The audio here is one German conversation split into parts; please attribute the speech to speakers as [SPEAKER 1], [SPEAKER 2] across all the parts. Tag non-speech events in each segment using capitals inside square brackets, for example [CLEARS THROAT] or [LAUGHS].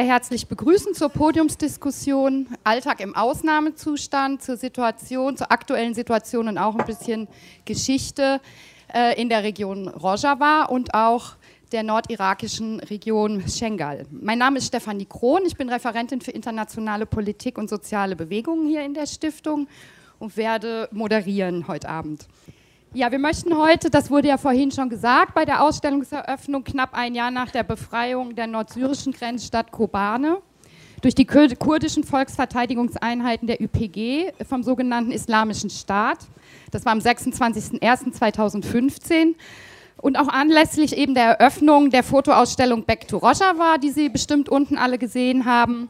[SPEAKER 1] herzlich begrüßen zur Podiumsdiskussion Alltag im Ausnahmezustand, zur Situation, zur aktuellen Situation und auch ein bisschen Geschichte äh, in der Region Rojava und auch der nordirakischen Region Schengal. Mein Name ist Stefanie Krohn, ich bin Referentin für internationale Politik und soziale Bewegungen hier in der Stiftung und werde moderieren heute Abend. Ja, wir möchten heute, das wurde ja vorhin schon gesagt, bei der Ausstellungseröffnung knapp ein Jahr nach der Befreiung der nordsyrischen Grenzstadt Kobane durch die kurdischen Volksverteidigungseinheiten der YPG vom sogenannten Islamischen Staat. Das war am 26.01.2015. Und auch anlässlich eben der Eröffnung der Fotoausstellung Back to Rojava, die Sie bestimmt unten alle gesehen haben,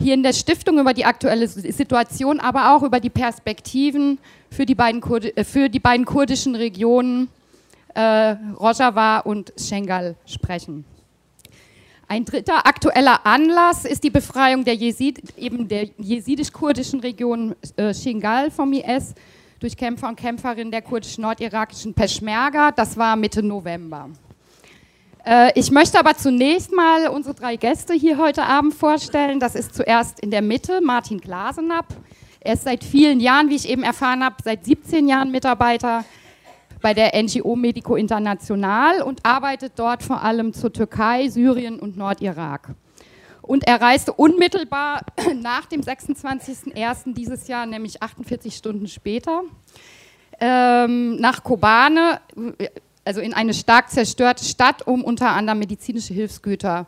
[SPEAKER 1] hier in der Stiftung über die aktuelle Situation, aber auch über die Perspektiven für die beiden, Kurdi äh, für die beiden kurdischen Regionen äh, Rojava und Schengal sprechen. Ein dritter aktueller Anlass ist die Befreiung der, Jesid, der jesidisch-kurdischen Region äh, Shingal vom IS durch Kämpfer und Kämpferinnen der kurdisch-nordirakischen Peschmerga. Das war Mitte November. Äh, ich möchte aber zunächst mal unsere drei Gäste hier heute Abend vorstellen. Das ist zuerst in der Mitte Martin Glasenapp. Er ist seit vielen Jahren, wie ich eben erfahren habe, seit 17 Jahren Mitarbeiter bei der NGO Medico International und arbeitet dort vor allem zur Türkei, Syrien und Nordirak. Und er reiste unmittelbar [CLEARS THROAT] nach dem 26.01. dieses Jahr, nämlich 48 Stunden später, ähm, nach Kobane, also in eine stark zerstörte Stadt, um unter anderem medizinische Hilfsgüter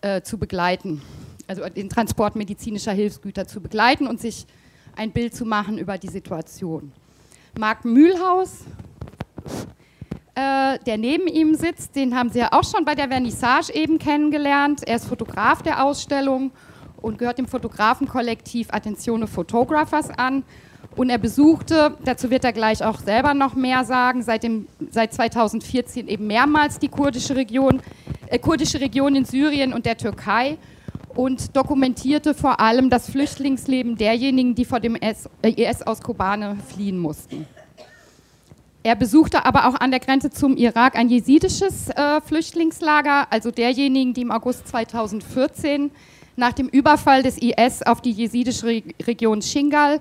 [SPEAKER 1] äh, zu begleiten, also den Transport medizinischer Hilfsgüter zu begleiten und sich ein Bild zu machen über die Situation. Marc Mühlhaus, äh, der neben ihm sitzt, den haben Sie ja auch schon bei der Vernissage eben kennengelernt. Er ist Fotograf der Ausstellung und gehört dem Fotografenkollektiv Attenzione Photographers an. Und er besuchte, dazu wird er gleich auch selber noch mehr sagen, seit, dem, seit 2014 eben mehrmals die kurdische Region, äh, kurdische Region in Syrien und der Türkei und dokumentierte vor allem das Flüchtlingsleben derjenigen, die vor dem IS äh, aus Kobane fliehen mussten. Er besuchte aber auch an der Grenze zum Irak ein jesidisches äh, Flüchtlingslager, also derjenigen, die im August 2014 nach dem Überfall des IS auf die jesidische Re Region Shingal,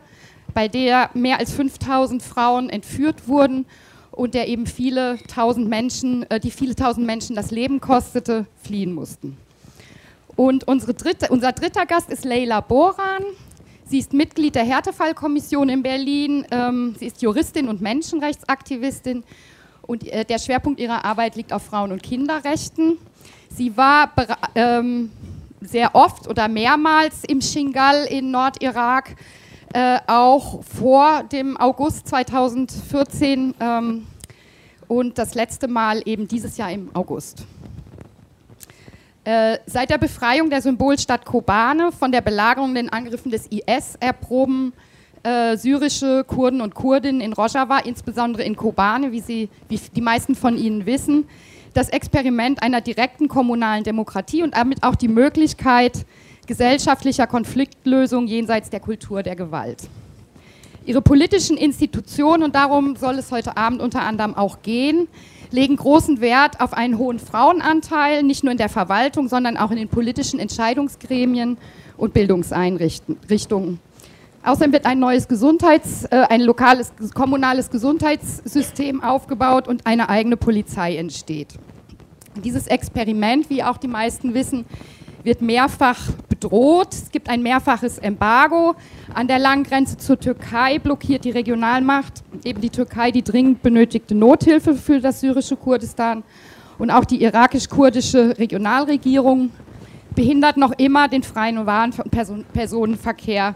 [SPEAKER 1] bei der mehr als 5000 Frauen entführt wurden und der eben viele tausend Menschen, äh, die viele tausend Menschen das Leben kostete, fliehen mussten. Und dritte, unser dritter Gast ist Leila Boran. Sie ist Mitglied der Härtefallkommission in Berlin. Ähm, sie ist Juristin und Menschenrechtsaktivistin. Und äh, der Schwerpunkt ihrer Arbeit liegt auf Frauen- und Kinderrechten. Sie war ähm, sehr oft oder mehrmals im Shingal in Nordirak, äh, auch vor dem August 2014 ähm, und das letzte Mal eben dieses Jahr im August. Äh, seit der Befreiung der Symbolstadt Kobane von der Belagerung den Angriffen des IS erproben äh, syrische Kurden und Kurdinnen in Rojava, insbesondere in Kobane, wie, sie, wie die meisten von Ihnen wissen, das Experiment einer direkten kommunalen Demokratie und damit auch die Möglichkeit gesellschaftlicher Konfliktlösung jenseits der Kultur der Gewalt. Ihre politischen Institutionen, und darum soll es heute Abend unter anderem auch gehen, legen großen Wert auf einen hohen Frauenanteil, nicht nur in der Verwaltung, sondern auch in den politischen Entscheidungsgremien und Bildungseinrichtungen. Außerdem wird ein neues Gesundheits-, äh, ein lokales, kommunales Gesundheitssystem aufgebaut und eine eigene Polizei entsteht. Dieses Experiment, wie auch die meisten wissen, wird mehrfach bedroht. Es gibt ein mehrfaches Embargo. An der langen Grenze zur Türkei blockiert die Regionalmacht, eben die Türkei, die dringend benötigte Nothilfe für das syrische Kurdistan. Und auch die irakisch-kurdische Regionalregierung behindert noch immer den freien und Personenverkehr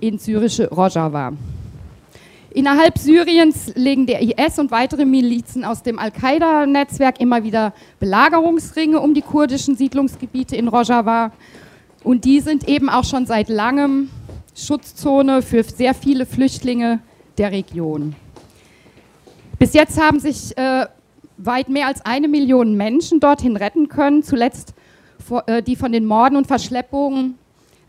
[SPEAKER 1] in syrische Rojava. Innerhalb Syriens legen der IS und weitere Milizen aus dem Al-Qaida-Netzwerk immer wieder Belagerungsringe um die kurdischen Siedlungsgebiete in Rojava. Und die sind eben auch schon seit langem Schutzzone für sehr viele Flüchtlinge der Region. Bis jetzt haben sich äh, weit mehr als eine Million Menschen dorthin retten können, zuletzt vor, äh, die von den Morden und Verschleppungen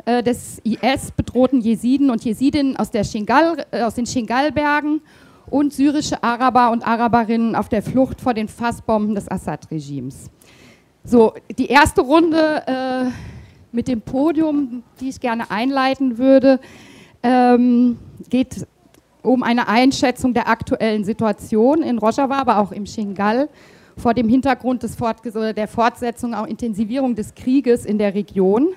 [SPEAKER 1] äh, des IS bedrohten Jesiden und Jesidinnen aus, Shingal, äh, aus den Shingalbergen und syrische Araber und Araberinnen auf der Flucht vor den Fassbomben des Assad-Regimes. So, die erste Runde äh, mit dem Podium, die ich gerne einleiten würde, ähm, geht um eine Einschätzung der aktuellen Situation in Rojava, aber auch im Shingal vor dem Hintergrund des Fort der Fortsetzung, auch Intensivierung des Krieges in der Region.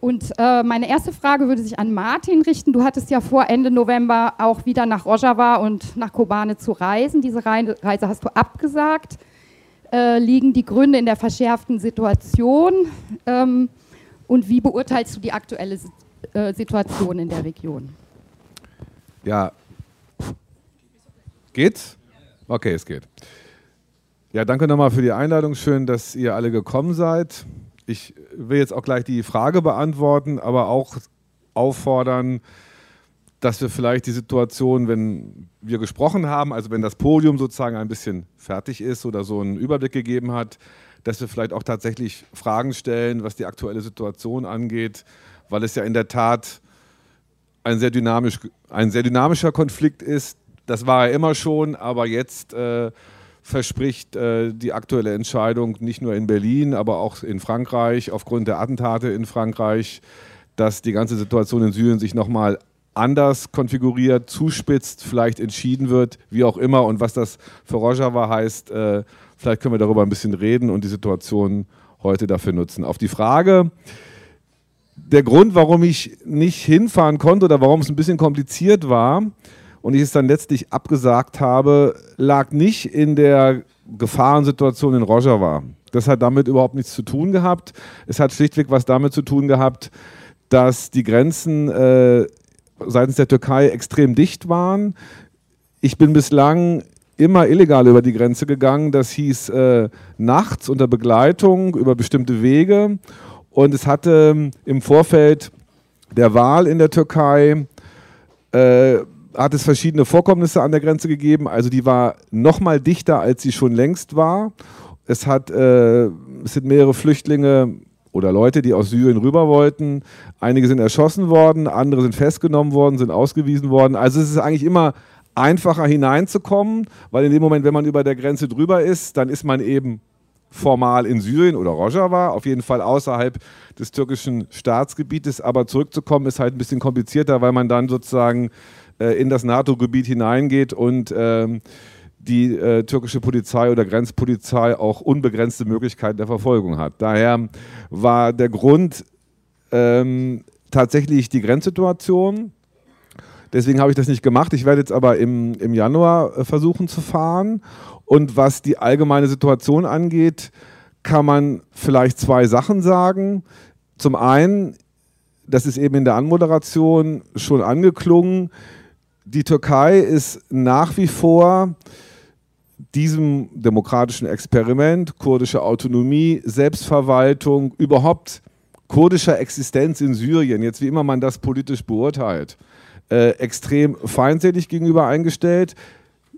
[SPEAKER 1] Und äh, meine erste Frage würde sich an Martin richten. Du hattest ja vor, Ende November auch wieder nach Rojava und nach Kobane zu reisen. Diese Reise hast du abgesagt. Äh, liegen die Gründe in der verschärften Situation? Ähm, und wie beurteilst du die aktuelle äh, Situation in der Region?
[SPEAKER 2] Ja. Geht's? Okay, es geht. Ja, danke nochmal für die Einladung. Schön, dass ihr alle gekommen seid. Ich will jetzt auch gleich die Frage beantworten, aber auch auffordern, dass wir vielleicht die Situation, wenn wir gesprochen haben, also wenn das Podium sozusagen ein bisschen fertig ist oder so einen Überblick gegeben hat, dass wir vielleicht auch tatsächlich Fragen stellen, was die aktuelle Situation angeht, weil es ja in der Tat ein sehr, dynamisch, ein sehr dynamischer Konflikt ist. Das war er immer schon, aber jetzt äh, verspricht äh, die aktuelle Entscheidung nicht nur in Berlin, aber auch in Frankreich aufgrund der Attentate in Frankreich, dass die ganze Situation in Syrien sich nochmal anders konfiguriert, zuspitzt, vielleicht entschieden wird, wie auch immer. Und was das für Rojava heißt, äh, vielleicht können wir darüber ein bisschen reden und die Situation heute dafür nutzen. Auf die Frage, der Grund, warum ich nicht hinfahren konnte oder warum es ein bisschen kompliziert war, und ich es dann letztlich abgesagt habe, lag nicht in der Gefahrensituation in Rojava. Das hat damit überhaupt nichts zu tun gehabt. Es hat schlichtweg was damit zu tun gehabt, dass die Grenzen äh, seitens der Türkei extrem dicht waren. Ich bin bislang immer illegal über die Grenze gegangen. Das hieß äh, nachts unter Begleitung über bestimmte Wege. Und es hatte ähm, im Vorfeld der Wahl in der Türkei äh, hat es verschiedene Vorkommnisse an der Grenze gegeben. Also die war noch mal dichter, als sie schon längst war. Es, hat, äh, es sind mehrere Flüchtlinge oder Leute, die aus Syrien rüber wollten. Einige sind erschossen worden, andere sind festgenommen worden, sind ausgewiesen worden. Also es ist eigentlich immer einfacher hineinzukommen, weil in dem Moment, wenn man über der Grenze drüber ist, dann ist man eben formal in Syrien oder Rojava, auf jeden Fall außerhalb des türkischen Staatsgebietes. Aber zurückzukommen ist halt ein bisschen komplizierter, weil man dann sozusagen in das NATO-Gebiet hineingeht und ähm, die äh, türkische Polizei oder Grenzpolizei auch unbegrenzte Möglichkeiten der Verfolgung hat. Daher war der Grund ähm, tatsächlich die Grenzsituation. Deswegen habe ich das nicht gemacht. Ich werde jetzt aber im, im Januar äh, versuchen zu fahren. Und was die allgemeine Situation angeht, kann man vielleicht zwei Sachen sagen. Zum einen, das ist eben in der Anmoderation schon angeklungen, die Türkei ist nach wie vor diesem demokratischen Experiment, kurdische Autonomie, Selbstverwaltung, überhaupt kurdischer Existenz in Syrien, jetzt wie immer man das politisch beurteilt, äh, extrem feindselig gegenüber eingestellt.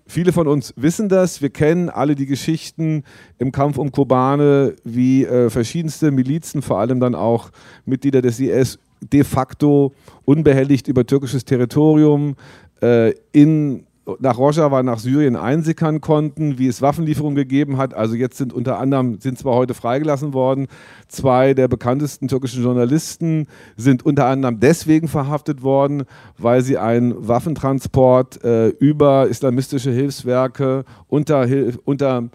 [SPEAKER 2] Viele von uns wissen das. Wir kennen alle die Geschichten im Kampf um Kobane, wie äh, verschiedenste Milizen, vor allem dann auch Mitglieder des IS, de facto unbehelligt über türkisches Territorium äh, in, nach Rojava, nach Syrien einsickern konnten, wie es Waffenlieferungen gegeben hat. Also jetzt sind unter anderem, sind zwar heute freigelassen worden, zwei der bekanntesten türkischen Journalisten sind unter anderem deswegen verhaftet worden, weil sie einen Waffentransport äh, über islamistische Hilfswerke unter, unter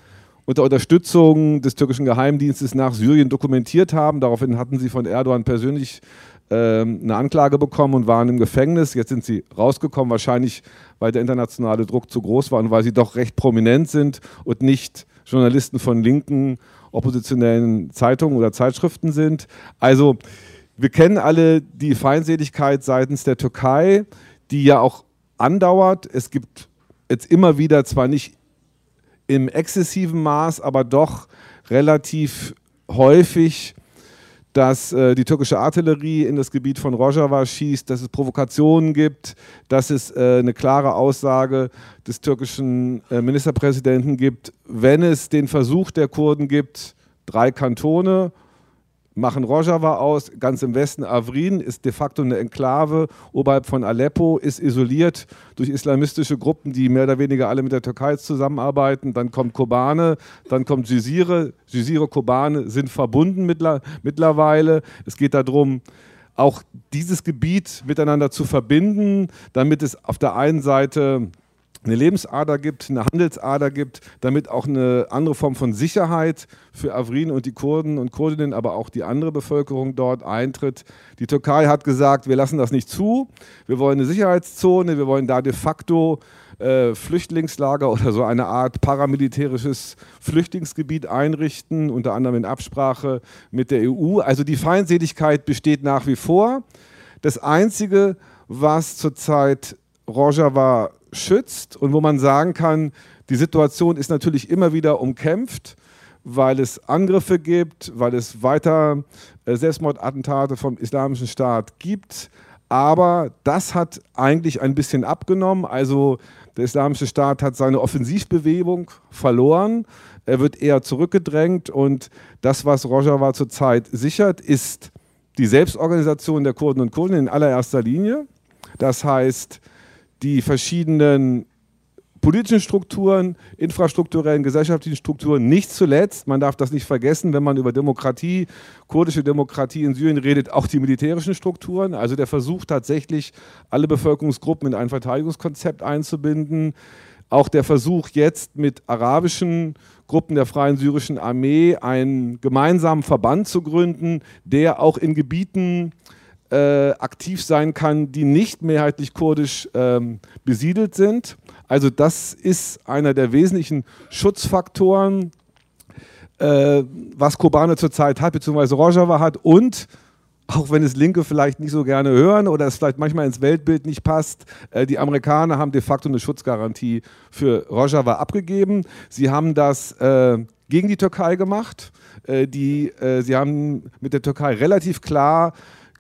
[SPEAKER 2] unter Unterstützung des türkischen Geheimdienstes nach Syrien dokumentiert haben. Daraufhin hatten sie von Erdogan persönlich eine Anklage bekommen und waren im Gefängnis. Jetzt sind sie rausgekommen, wahrscheinlich weil der internationale Druck zu groß war und weil sie doch recht prominent sind und nicht Journalisten von linken oppositionellen Zeitungen oder Zeitschriften sind. Also wir kennen alle die Feindseligkeit seitens der Türkei, die ja auch andauert. Es gibt jetzt immer wieder zwar nicht im exzessiven Maß, aber doch relativ häufig dass äh, die türkische Artillerie in das Gebiet von Rojava schießt, dass es Provokationen gibt, dass es äh, eine klare Aussage des türkischen äh, Ministerpräsidenten gibt, wenn es den Versuch der Kurden gibt, drei Kantone, machen Rojava aus, ganz im Westen Avrin ist de facto eine Enklave oberhalb von Aleppo, ist isoliert durch islamistische Gruppen, die mehr oder weniger alle mit der Türkei zusammenarbeiten. Dann kommt Kobane, dann kommt Jizire. Jizire, Kobane sind verbunden mittlerweile. Es geht darum, auch dieses Gebiet miteinander zu verbinden, damit es auf der einen Seite eine Lebensader gibt, eine Handelsader gibt, damit auch eine andere Form von Sicherheit für Afrin und die Kurden und Kurdinnen, aber auch die andere Bevölkerung dort eintritt. Die Türkei hat gesagt, wir lassen das nicht zu, wir wollen eine Sicherheitszone, wir wollen da de facto äh, Flüchtlingslager oder so eine Art paramilitärisches Flüchtlingsgebiet einrichten, unter anderem in Absprache mit der EU. Also die Feindseligkeit besteht nach wie vor. Das Einzige, was zurzeit Rojava schützt und wo man sagen kann, die Situation ist natürlich immer wieder umkämpft, weil es Angriffe gibt, weil es weiter äh, Selbstmordattentate vom Islamischen Staat gibt. Aber das hat eigentlich ein bisschen abgenommen. Also der Islamische Staat hat seine Offensivbewegung verloren. Er wird eher zurückgedrängt. Und das, was Rojava zurzeit sichert, ist die Selbstorganisation der Kurden und Kurden in allererster Linie. Das heißt, die verschiedenen politischen Strukturen, infrastrukturellen, gesellschaftlichen Strukturen, nicht zuletzt, man darf das nicht vergessen, wenn man über Demokratie, kurdische Demokratie in Syrien redet, auch die militärischen Strukturen, also der Versuch tatsächlich, alle Bevölkerungsgruppen in ein Verteidigungskonzept einzubinden, auch der Versuch jetzt mit arabischen Gruppen der Freien Syrischen Armee einen gemeinsamen Verband zu gründen, der auch in Gebieten äh, aktiv sein kann, die nicht mehrheitlich kurdisch ähm, besiedelt sind. Also das ist einer der wesentlichen Schutzfaktoren, äh, was Kobane zurzeit hat, beziehungsweise Rojava hat und auch wenn es Linke vielleicht nicht so gerne hören oder es vielleicht manchmal ins Weltbild nicht passt, äh, die Amerikaner haben de facto eine Schutzgarantie für Rojava abgegeben. Sie haben das äh, gegen die Türkei gemacht. Äh, die, äh, sie haben mit der Türkei relativ klar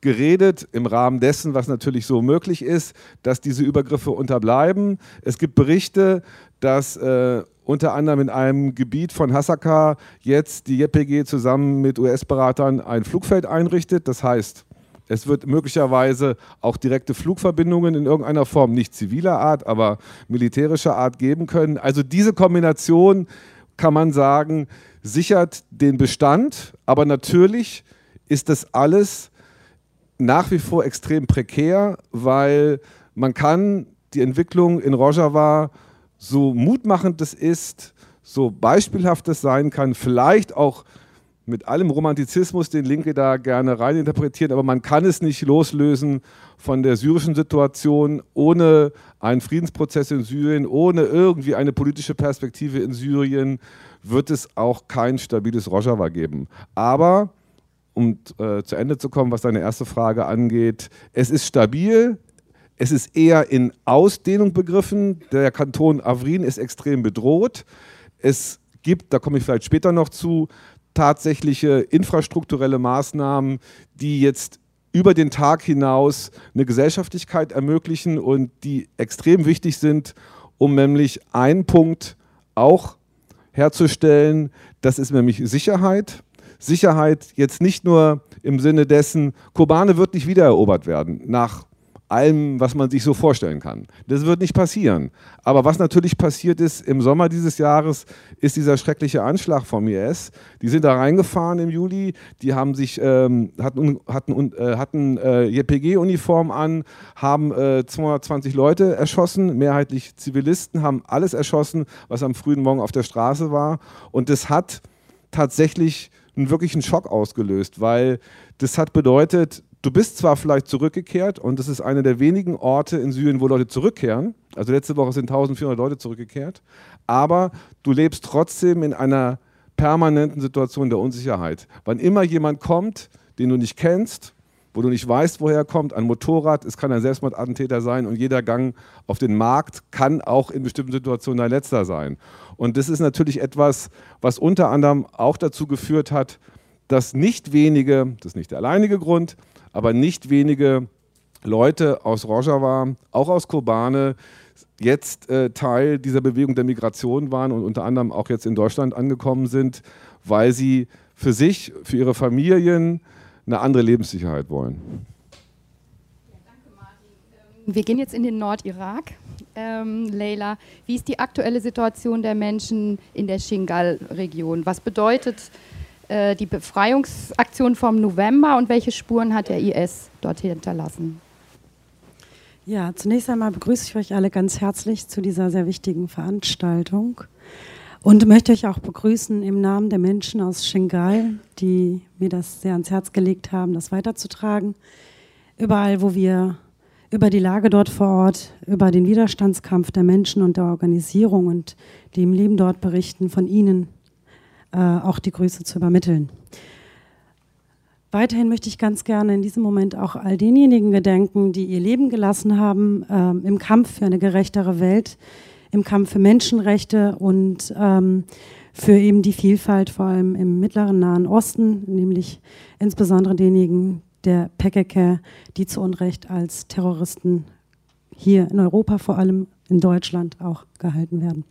[SPEAKER 2] geredet im Rahmen dessen, was natürlich so möglich ist, dass diese Übergriffe unterbleiben. Es gibt Berichte, dass äh, unter anderem in einem Gebiet von Hasaka jetzt die JPG zusammen mit US-Beratern ein Flugfeld einrichtet. Das heißt, es wird möglicherweise auch direkte Flugverbindungen in irgendeiner Form, nicht ziviler Art, aber militärischer Art geben können. Also diese Kombination, kann man sagen, sichert den Bestand, aber natürlich ist das alles nach wie vor extrem prekär, weil man kann die Entwicklung in Rojava, so mutmachend es ist, so beispielhaft es sein kann, vielleicht auch mit allem Romantizismus, den Linke da gerne reininterpretieren, aber man kann es nicht loslösen von der syrischen Situation ohne einen Friedensprozess in Syrien, ohne irgendwie eine politische Perspektive in Syrien, wird es auch kein stabiles Rojava geben. Aber um äh, zu Ende zu kommen, was deine erste Frage angeht, es ist stabil, es ist eher in Ausdehnung begriffen. Der Kanton Avrin ist extrem bedroht. Es gibt, da komme ich vielleicht später noch zu, tatsächliche infrastrukturelle Maßnahmen, die jetzt über den Tag hinaus eine Gesellschaftlichkeit ermöglichen und die extrem wichtig sind, um nämlich einen Punkt auch herzustellen, das ist nämlich Sicherheit. Sicherheit jetzt nicht nur im Sinne dessen, Kobane wird nicht wiedererobert werden, nach allem, was man sich so vorstellen kann. Das wird nicht passieren. Aber was natürlich passiert ist im Sommer dieses Jahres, ist dieser schreckliche Anschlag vom IS. Die sind da reingefahren im Juli, die haben sich, ähm, hatten, hatten, äh, hatten äh, JPG-Uniform an, haben äh, 220 Leute erschossen, mehrheitlich Zivilisten, haben alles erschossen, was am frühen Morgen auf der Straße war. Und das hat tatsächlich einen wirklichen Schock ausgelöst, weil das hat bedeutet, du bist zwar vielleicht zurückgekehrt und das ist einer der wenigen Orte in Syrien, wo Leute zurückkehren. Also letzte Woche sind 1400 Leute zurückgekehrt, aber du lebst trotzdem in einer permanenten Situation der Unsicherheit. Wann immer jemand kommt, den du nicht kennst, wo du nicht weißt, woher er kommt, ein Motorrad, es kann ein Selbstmordattentäter sein und jeder Gang auf den Markt kann auch in bestimmten Situationen dein letzter sein. Und das ist natürlich etwas, was unter anderem auch dazu geführt hat, dass nicht wenige, das ist nicht der alleinige Grund, aber nicht wenige Leute aus Rojava, auch aus Kobane, jetzt äh, Teil dieser Bewegung der Migration waren und unter anderem auch jetzt in Deutschland angekommen sind, weil sie für sich, für ihre Familien eine andere Lebenssicherheit wollen.
[SPEAKER 1] Wir gehen jetzt in den Nordirak. Ähm, Leila, wie ist die aktuelle Situation der Menschen in der Shingal-Region? Was bedeutet äh, die Befreiungsaktion vom November und welche Spuren hat der IS dort hinterlassen?
[SPEAKER 3] Ja, zunächst einmal begrüße ich euch alle ganz herzlich zu dieser sehr wichtigen Veranstaltung und möchte euch auch begrüßen im Namen der Menschen aus Shingal, die mir das sehr ans Herz gelegt haben, das weiterzutragen. Überall, wo wir über die Lage dort vor Ort, über den Widerstandskampf der Menschen und der Organisierung und die im Leben dort berichten, von ihnen äh, auch die Grüße zu übermitteln. Weiterhin möchte ich ganz gerne in diesem Moment auch all denjenigen gedenken, die ihr Leben gelassen haben äh, im Kampf für eine gerechtere Welt, im Kampf für Menschenrechte und ähm, für eben die Vielfalt, vor allem im mittleren Nahen Osten, nämlich insbesondere denjenigen der PKK, die zu Unrecht als Terroristen hier in Europa, vor allem in Deutschland auch gehalten werden.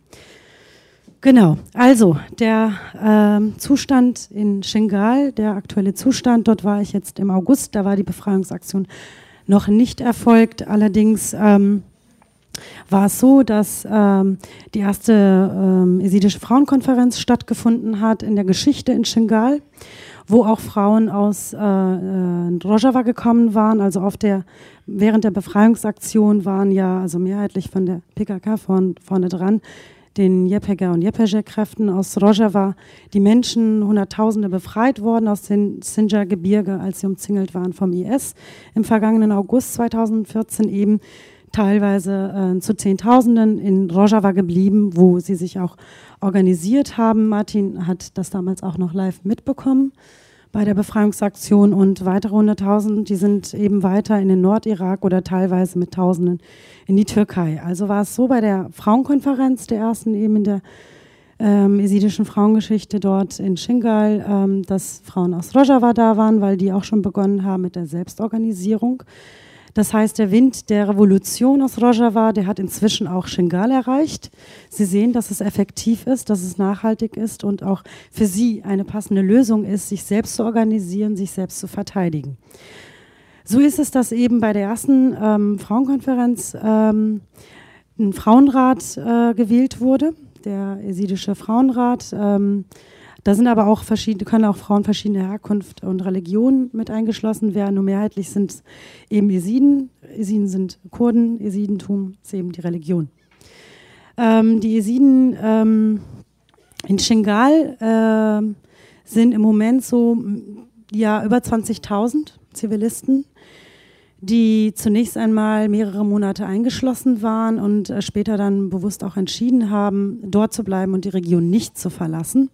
[SPEAKER 3] Genau, also der äh, Zustand in Shingal, der aktuelle Zustand, dort war ich jetzt im August, da war die Befreiungsaktion noch nicht erfolgt. Allerdings ähm, war es so, dass ähm, die erste ähm, esidische Frauenkonferenz stattgefunden hat in der Geschichte in Shingal, wo auch Frauen aus äh, äh, Rojava gekommen waren. Also auf der, während der Befreiungsaktion waren ja also mehrheitlich von der PKK vorn, vorne dran den Jepeger und Jepeger-Kräften aus Rojava die Menschen, Hunderttausende befreit worden aus den Sinjar-Gebirge, als sie umzingelt waren vom IS. Im vergangenen August 2014 eben teilweise äh, zu Zehntausenden in Rojava geblieben, wo sie sich auch organisiert haben. Martin hat das damals auch noch live mitbekommen bei der Befreiungsaktion und weitere hunderttausend, die sind eben weiter in den Nordirak oder teilweise mit Tausenden in die Türkei. Also war es so bei der Frauenkonferenz, der ersten eben in der ähm, esidischen Frauengeschichte dort in Shingal, ähm, dass Frauen aus Rojava da waren, weil die auch schon begonnen haben mit der Selbstorganisierung. Das heißt, der Wind der Revolution aus Rojava, der hat inzwischen auch Shingal erreicht. Sie sehen, dass es effektiv ist, dass es nachhaltig ist und auch für sie eine passende Lösung ist, sich selbst zu organisieren, sich selbst zu verteidigen. So ist es, dass eben bei der ersten ähm, Frauenkonferenz ähm, ein Frauenrat äh, gewählt wurde, der esidische Frauenrat. Ähm, da sind aber auch verschiedene, können auch Frauen verschiedener Herkunft und Religion mit eingeschlossen werden. Nur mehrheitlich sind es eben Esiden. Esiden sind Kurden, Esidentum ist eben die Religion. Ähm, die Esiden ähm, in Shingal äh, sind im Moment so ja, über 20.000 Zivilisten, die zunächst einmal mehrere Monate eingeschlossen waren und äh, später dann bewusst auch entschieden haben, dort zu bleiben und die Region nicht zu verlassen.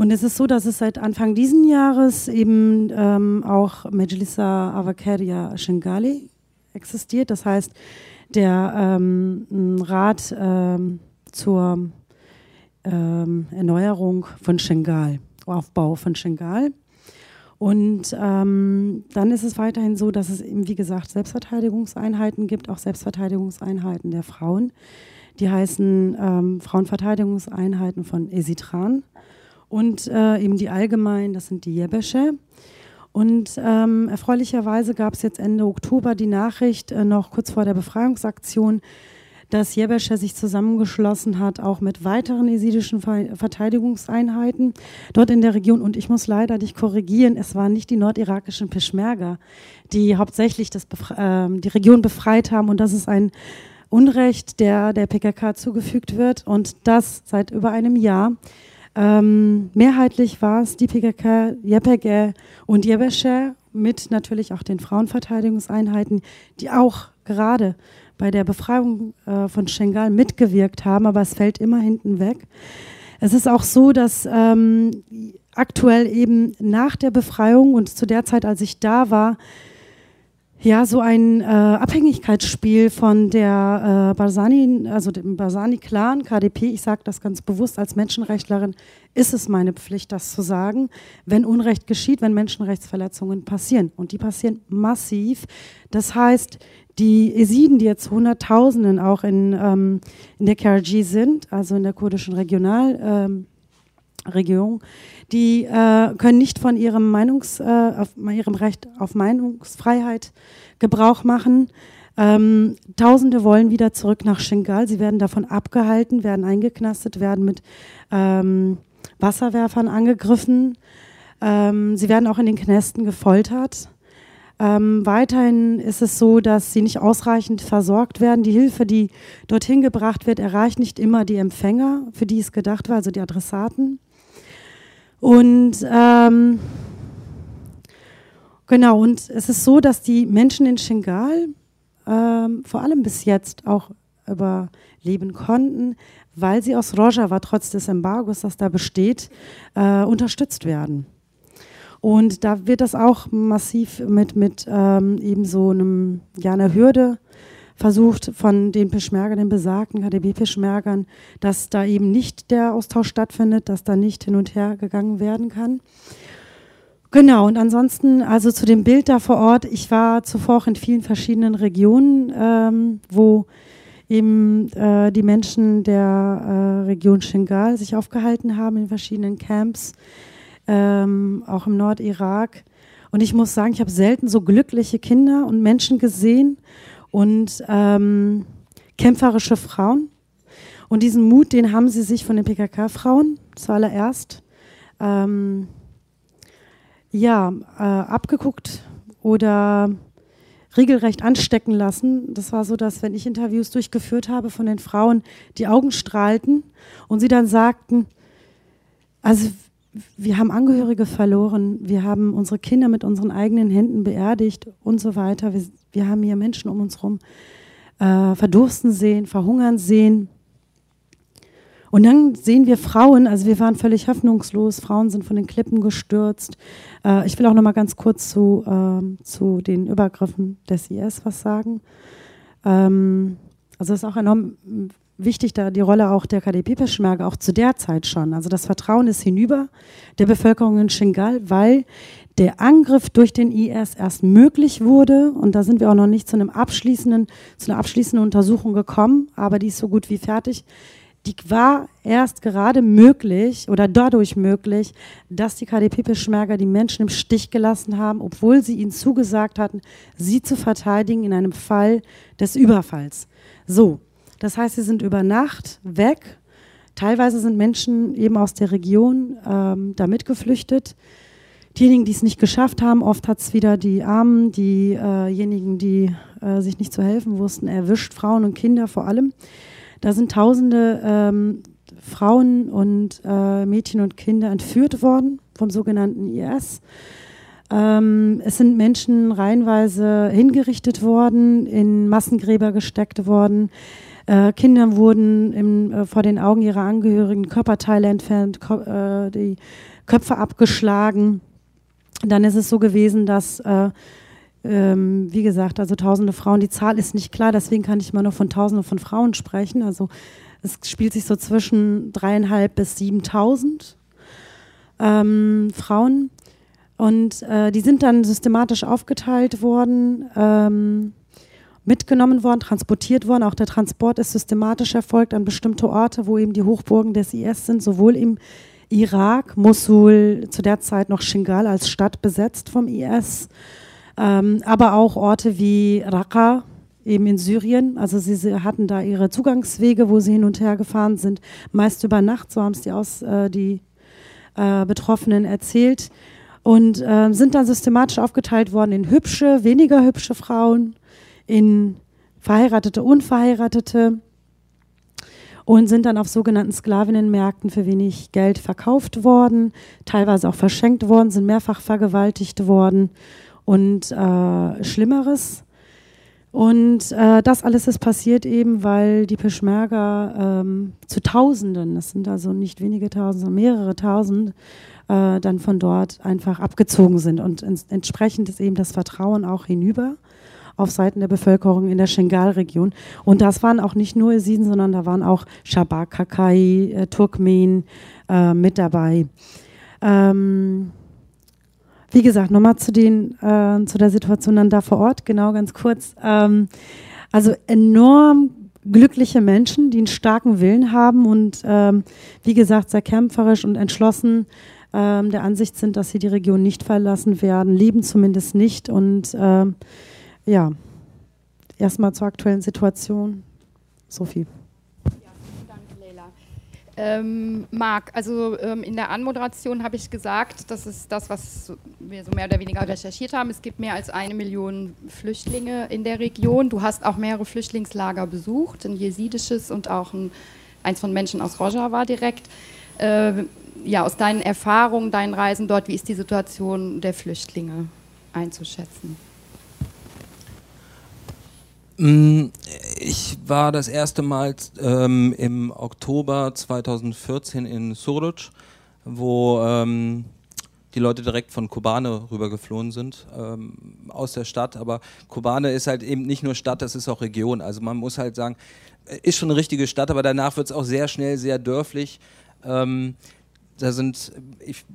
[SPEAKER 3] Und es ist so, dass es seit Anfang diesen Jahres eben ähm, auch Majlisa Avakeria Shingali existiert. Das heißt, der ähm, Rat ähm, zur ähm, Erneuerung von Shingal, Aufbau von Shingal. Und ähm, dann ist es weiterhin so, dass es eben, wie gesagt, Selbstverteidigungseinheiten gibt, auch Selbstverteidigungseinheiten der Frauen. Die heißen ähm, Frauenverteidigungseinheiten von Esitran und äh, eben die allgemeinen, das sind die Jebesche. Und ähm, erfreulicherweise gab es jetzt Ende Oktober die Nachricht, äh, noch kurz vor der Befreiungsaktion, dass Jebesche sich zusammengeschlossen hat, auch mit weiteren jesidischen Verteidigungseinheiten dort in der Region. Und ich muss leider dich korrigieren, es waren nicht die nordirakischen Peschmerga, die hauptsächlich das äh, die Region befreit haben. Und das ist ein Unrecht, der der PKK zugefügt wird. Und das seit über einem Jahr. Ähm, mehrheitlich war es die PKK, JPG und Jebesche mit natürlich auch den Frauenverteidigungseinheiten, die auch gerade bei der Befreiung äh, von Schengal mitgewirkt haben, aber es fällt immer hinten weg. Es ist auch so, dass ähm, aktuell eben nach der Befreiung und zu der Zeit, als ich da war, ja, so ein äh, Abhängigkeitsspiel von der äh, Barzani, also dem Barzani-Clan, KDP, ich sage das ganz bewusst als Menschenrechtlerin, ist es meine Pflicht, das zu sagen, wenn Unrecht geschieht, wenn Menschenrechtsverletzungen passieren. Und die passieren massiv. Das heißt, die Esiden, die jetzt Hunderttausenden auch in, ähm, in der KRG sind, also in der kurdischen Regional, ähm, die äh, können nicht von ihrem, Meinungs, äh, auf, ihrem Recht auf Meinungsfreiheit Gebrauch machen. Ähm, Tausende wollen wieder zurück nach Shingal. Sie werden davon abgehalten, werden eingeknastet, werden mit ähm, Wasserwerfern angegriffen. Ähm, sie werden auch in den Knästen gefoltert. Ähm, weiterhin ist es so, dass sie nicht ausreichend versorgt werden. Die Hilfe, die dorthin gebracht wird, erreicht nicht immer die Empfänger, für die es gedacht war, also die Adressaten. Und ähm, genau, und es ist so, dass die Menschen in Shingal ähm, vor allem bis jetzt auch überleben konnten, weil sie aus Rojava trotz des Embargos, das da besteht, äh, unterstützt werden. Und da wird das auch massiv mit, mit ähm, eben so einem, ja, einer Hürde versucht von den Peschmergern, den besagten KDB-Peschmergern, dass da eben nicht der Austausch stattfindet, dass da nicht hin und her gegangen werden kann. Genau, und ansonsten, also zu dem Bild da vor Ort, ich war zuvor auch in vielen verschiedenen Regionen, ähm, wo eben äh, die Menschen der äh, Region Shingal sich aufgehalten haben in verschiedenen Camps ähm, auch im Nordirak. Und ich muss sagen, ich habe selten so glückliche Kinder und Menschen gesehen und ähm, kämpferische Frauen. Und diesen Mut, den haben sie sich von den PKK-Frauen zuallererst ähm, ja, äh, abgeguckt oder regelrecht anstecken lassen. Das war so, dass wenn ich Interviews durchgeführt habe von den Frauen, die Augen strahlten und sie dann sagten, also wir haben Angehörige verloren, wir haben unsere Kinder mit unseren eigenen Händen beerdigt und so weiter. Wir, wir haben hier Menschen um uns herum äh, verdursten sehen, verhungern sehen. Und dann sehen wir Frauen, also wir waren völlig hoffnungslos, Frauen sind von den Klippen gestürzt. Äh, ich will auch noch mal ganz kurz zu, äh, zu den Übergriffen des IS was sagen. Ähm, also es ist auch enorm wichtig da die Rolle auch der KDP-Peschmerga, auch zu der Zeit schon. Also das Vertrauen ist hinüber der Bevölkerung in Shingal, weil der Angriff durch den IS erst möglich wurde und da sind wir auch noch nicht zu einem abschließenden, zu einer abschließenden Untersuchung gekommen, aber die ist so gut wie fertig. Die war erst gerade möglich oder dadurch möglich, dass die KDP-Peschmerga die Menschen im Stich gelassen haben, obwohl sie ihnen zugesagt hatten, sie zu verteidigen in einem Fall des Überfalls. So, das heißt, sie sind über Nacht weg. Teilweise sind Menschen eben aus der Region ähm, da mitgeflüchtet. Diejenigen, die es nicht geschafft haben, oft hat es wieder die Armen, diejenigen, die äh, sich nicht zu helfen wussten, erwischt, Frauen und Kinder vor allem. Da sind tausende ähm, Frauen und äh, Mädchen und Kinder entführt worden vom sogenannten IS. Ähm, es sind Menschen reihenweise hingerichtet worden, in Massengräber gesteckt worden. Äh, Kindern wurden im, äh, vor den Augen ihrer Angehörigen Körperteile entfernt, ko äh, die Köpfe abgeschlagen. Dann ist es so gewesen, dass, äh, ähm, wie gesagt, also tausende Frauen, die Zahl ist nicht klar, deswegen kann ich immer nur von tausenden von Frauen sprechen. Also es spielt sich so zwischen dreieinhalb bis siebentausend ähm, Frauen. Und äh, die sind dann systematisch aufgeteilt worden. Ähm, mitgenommen worden, transportiert worden. Auch der Transport ist systematisch erfolgt an bestimmte Orte, wo eben die Hochburgen des IS sind, sowohl im Irak, Mosul, zu der Zeit noch Shingal als Stadt besetzt vom IS, ähm, aber auch Orte wie Raqqa, eben in Syrien. Also sie, sie, hatten da ihre Zugangswege, wo sie hin und her gefahren sind, meist über Nacht, so haben es die, aus, äh, die äh, Betroffenen erzählt. Und äh, sind dann systematisch aufgeteilt worden in hübsche, weniger hübsche Frauen, in verheiratete, unverheiratete und sind dann auf sogenannten Sklavinnenmärkten für wenig Geld verkauft worden, teilweise auch verschenkt worden, sind mehrfach vergewaltigt worden und äh, Schlimmeres. Und äh, das alles ist passiert eben, weil die Peschmerga ähm, zu Tausenden, das sind also nicht wenige Tausend, sondern mehrere Tausend, äh, dann von dort einfach abgezogen sind. Und entsprechend ist eben das Vertrauen auch hinüber auf Seiten der Bevölkerung in der Shingal-Region. Und das waren auch nicht nur Esiden, sondern da waren auch Shabak, Kakai, äh, Turkmen äh, mit dabei. Ähm, wie gesagt, nochmal zu, äh, zu der Situation dann da vor Ort, genau ganz kurz. Ähm, also enorm glückliche Menschen, die einen starken Willen haben und ähm, wie gesagt sehr kämpferisch und entschlossen ähm, der Ansicht sind, dass sie die Region nicht verlassen werden, leben zumindest nicht. Und ähm, ja, erstmal zur aktuellen Situation. Sophie.
[SPEAKER 1] Ähm, Marc, also ähm, in der Anmoderation habe ich gesagt, das ist das, was wir so mehr oder weniger recherchiert haben. Es gibt mehr als eine Million Flüchtlinge in der Region. Du hast auch mehrere Flüchtlingslager besucht, ein jesidisches und auch ein, eins von Menschen aus Rojava direkt. Äh, ja, aus deinen Erfahrungen, deinen Reisen dort, wie ist die Situation der Flüchtlinge einzuschätzen?
[SPEAKER 4] Mm, ich war das erste Mal ähm, im Oktober 2014 in Suruc, wo ähm, die Leute direkt von Kobane rübergeflohen sind, ähm, aus der Stadt. Aber Kobane ist halt eben nicht nur Stadt, das ist auch Region. Also man muss halt sagen, äh, ist schon eine richtige Stadt, aber danach wird es auch sehr schnell sehr dörflich. Ähm, da sind, ich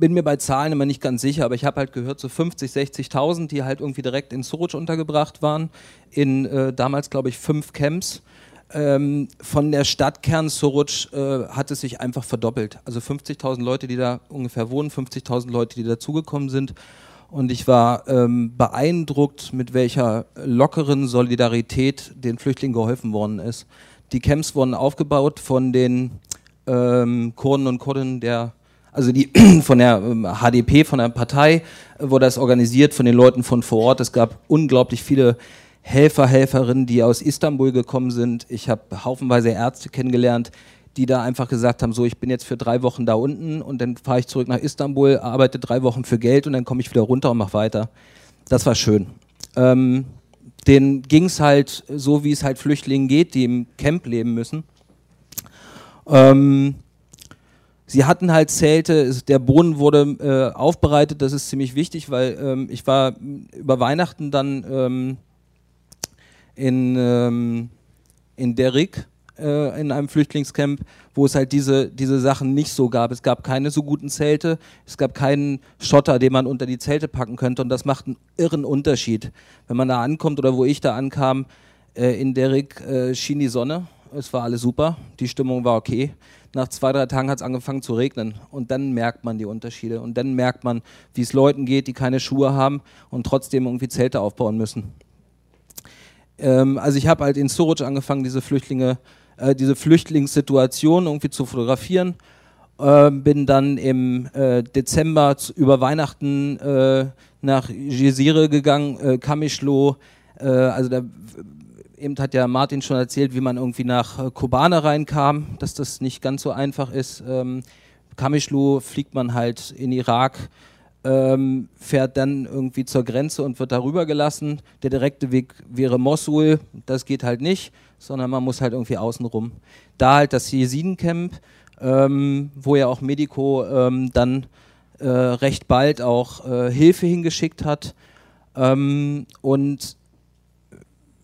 [SPEAKER 4] bin mir bei Zahlen immer nicht ganz sicher, aber ich habe halt gehört, so 50, 60.000, die halt irgendwie direkt in Suruc untergebracht waren, in äh, damals, glaube ich, fünf Camps. Ähm, von der Stadtkern Suruc äh, hat es sich einfach verdoppelt. Also 50.000 Leute, die da ungefähr wohnen, 50.000 Leute, die dazugekommen sind. Und ich war ähm, beeindruckt, mit welcher lockeren Solidarität den Flüchtlingen geholfen worden ist. Die Camps wurden aufgebaut von den ähm, Kurden und Kurdinnen der also die [CLEARS THROAT] von der HDP, ähm, von der Partei, äh, wurde das organisiert von den Leuten von vor Ort. Es gab unglaublich viele Helfer, Helferinnen, die aus Istanbul gekommen sind. Ich habe haufenweise Ärzte kennengelernt, die da einfach gesagt haben, so ich bin jetzt für drei Wochen da unten und dann fahre ich zurück nach Istanbul, arbeite drei Wochen für Geld und dann komme ich wieder runter und mache weiter. Das war schön. Ähm, denen ging es halt so, wie es halt Flüchtlingen geht, die im Camp leben müssen. Ähm, sie hatten halt Zelte, der Boden wurde äh, aufbereitet, das ist ziemlich wichtig, weil ähm, ich war über Weihnachten dann ähm, in, ähm, in Derik äh, in einem Flüchtlingscamp, wo es halt diese, diese Sachen nicht so gab. Es gab keine so guten Zelte, es gab keinen Schotter, den man unter die Zelte packen könnte und das macht einen irren Unterschied. Wenn man da ankommt oder wo ich da ankam, äh, in Derik äh, schien die Sonne es war alles super, die Stimmung war okay. Nach zwei, drei Tagen hat es angefangen zu regnen und dann merkt man die Unterschiede und dann merkt man, wie es Leuten geht, die keine Schuhe haben und trotzdem irgendwie Zelte aufbauen müssen. Ähm, also ich habe halt in Suruc angefangen, diese Flüchtlinge, äh, diese Flüchtlingssituation irgendwie zu fotografieren. Äh, bin dann im äh, Dezember zu, über Weihnachten äh, nach Jezire gegangen, äh, Kamischlo, äh, also da eben hat ja Martin schon erzählt, wie man irgendwie nach äh, Kobane reinkam, dass das nicht ganz so einfach ist. Ähm, Kamischlu fliegt man halt in Irak, ähm, fährt dann irgendwie zur Grenze und wird darüber gelassen. Der direkte Weg wäre Mosul, das geht halt nicht, sondern man muss halt irgendwie außenrum. Da halt das Jesidencamp, ähm, wo ja auch Medico ähm, dann äh, recht bald auch äh, Hilfe hingeschickt hat. Ähm, und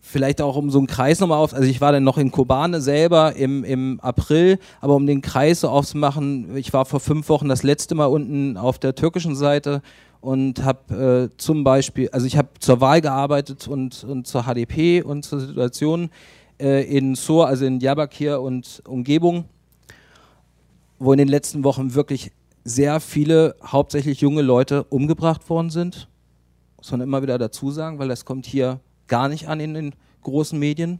[SPEAKER 4] vielleicht auch um so einen Kreis nochmal auf, also ich war dann noch in Kobane selber im, im April, aber um den Kreis so aufzumachen, ich war vor fünf Wochen das letzte Mal unten auf der türkischen Seite und habe äh, zum Beispiel, also ich habe zur Wahl gearbeitet und, und zur HDP und zur Situation äh, in Sur, also in Diyarbakir und Umgebung, wo in den letzten Wochen wirklich sehr viele, hauptsächlich junge Leute umgebracht worden sind. Muss man immer wieder dazu sagen, weil das kommt hier gar nicht an in den großen Medien.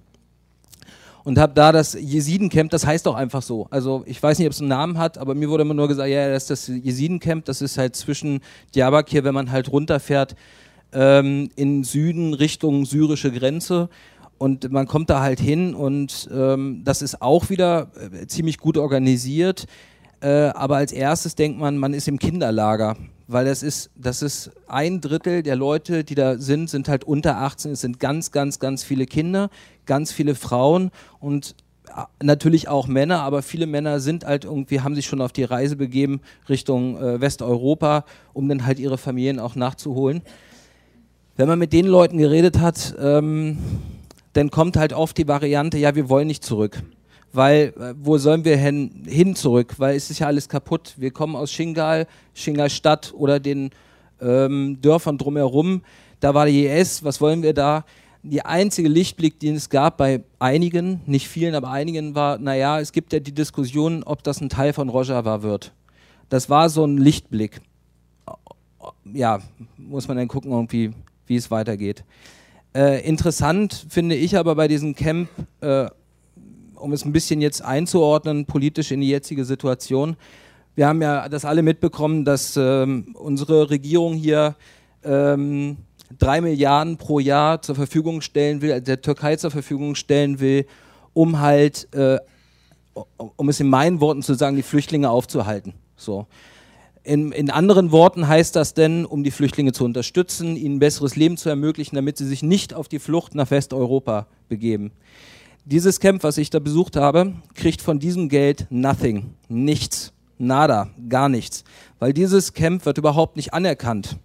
[SPEAKER 4] Und habe da das Jesidencamp, das heißt doch einfach so. Also ich weiß nicht, ob es einen Namen hat, aber mir wurde immer nur gesagt, ja, das ist das Jesidencamp, das ist halt zwischen Diyarbakir, wenn man halt runterfährt, ähm, in Süden Richtung syrische Grenze. Und man kommt da halt hin und ähm, das ist auch wieder äh, ziemlich gut organisiert. Äh, aber als erstes denkt man, man ist im Kinderlager weil das ist, das ist ein Drittel der Leute, die da sind, sind halt unter 18. Es sind ganz, ganz, ganz viele Kinder, ganz viele Frauen und äh, natürlich auch Männer, aber viele Männer sind halt irgendwie, haben sich schon auf die Reise begeben Richtung äh, Westeuropa, um dann halt ihre Familien auch nachzuholen. Wenn man mit den Leuten geredet hat, ähm, dann kommt halt oft die Variante, ja, wir wollen nicht zurück weil äh, wo sollen wir hin, hin zurück? Weil es ist ja alles kaputt. Wir kommen aus Shingal, Shingal Stadt oder den ähm, Dörfern drumherum. Da war die IS, was wollen wir da? die einzige Lichtblick, den es gab bei einigen, nicht vielen, aber einigen, war, naja, es gibt ja die Diskussion, ob das ein Teil von Rojava wird. Das war so ein Lichtblick. Ja, muss man dann gucken, irgendwie, wie es weitergeht. Äh, interessant finde ich aber bei diesem Camp, äh, um es ein bisschen jetzt einzuordnen, politisch in die jetzige Situation. Wir haben ja das alle mitbekommen, dass ähm, unsere Regierung hier ähm, drei Milliarden pro Jahr zur Verfügung stellen will, der Türkei zur Verfügung stellen will, um halt, äh, um es in meinen Worten zu sagen, die Flüchtlinge aufzuhalten. So. In, in, anderen Worten heißt das denn, um die Flüchtlinge zu unterstützen, ihnen ein besseres Leben zu ermöglichen, damit sie sich nicht auf die Flucht nach Westeuropa begeben. Dieses Camp, was ich da besucht habe, kriegt von diesem Geld nothing, nichts, nada, gar nichts, weil dieses Camp wird überhaupt nicht anerkannt.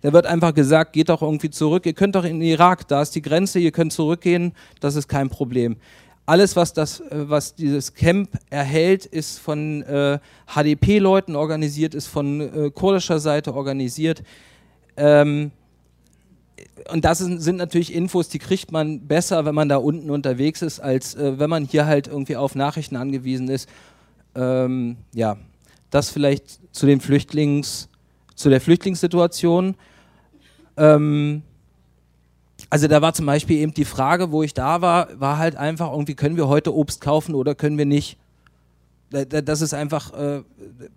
[SPEAKER 4] Da wird einfach gesagt, geht doch irgendwie zurück, ihr könnt doch in den Irak, da ist die Grenze, ihr könnt zurückgehen, das ist kein Problem. Alles, was, das, äh, was dieses Camp erhält, ist von äh, HDP-Leuten organisiert, ist von äh, kurdischer Seite organisiert. Ähm, und das sind, natürlich Infos, die kriegt man besser, wenn man da unten unterwegs ist, als äh, wenn man hier halt irgendwie auf Nachrichten angewiesen ist. Ähm, ja, das vielleicht zu den Flüchtlings, zu der Flüchtlingssituation. Ähm, also da war zum Beispiel eben die Frage, wo ich da war, war halt einfach irgendwie, können wir heute Obst kaufen oder können wir nicht? Das ist einfach, äh,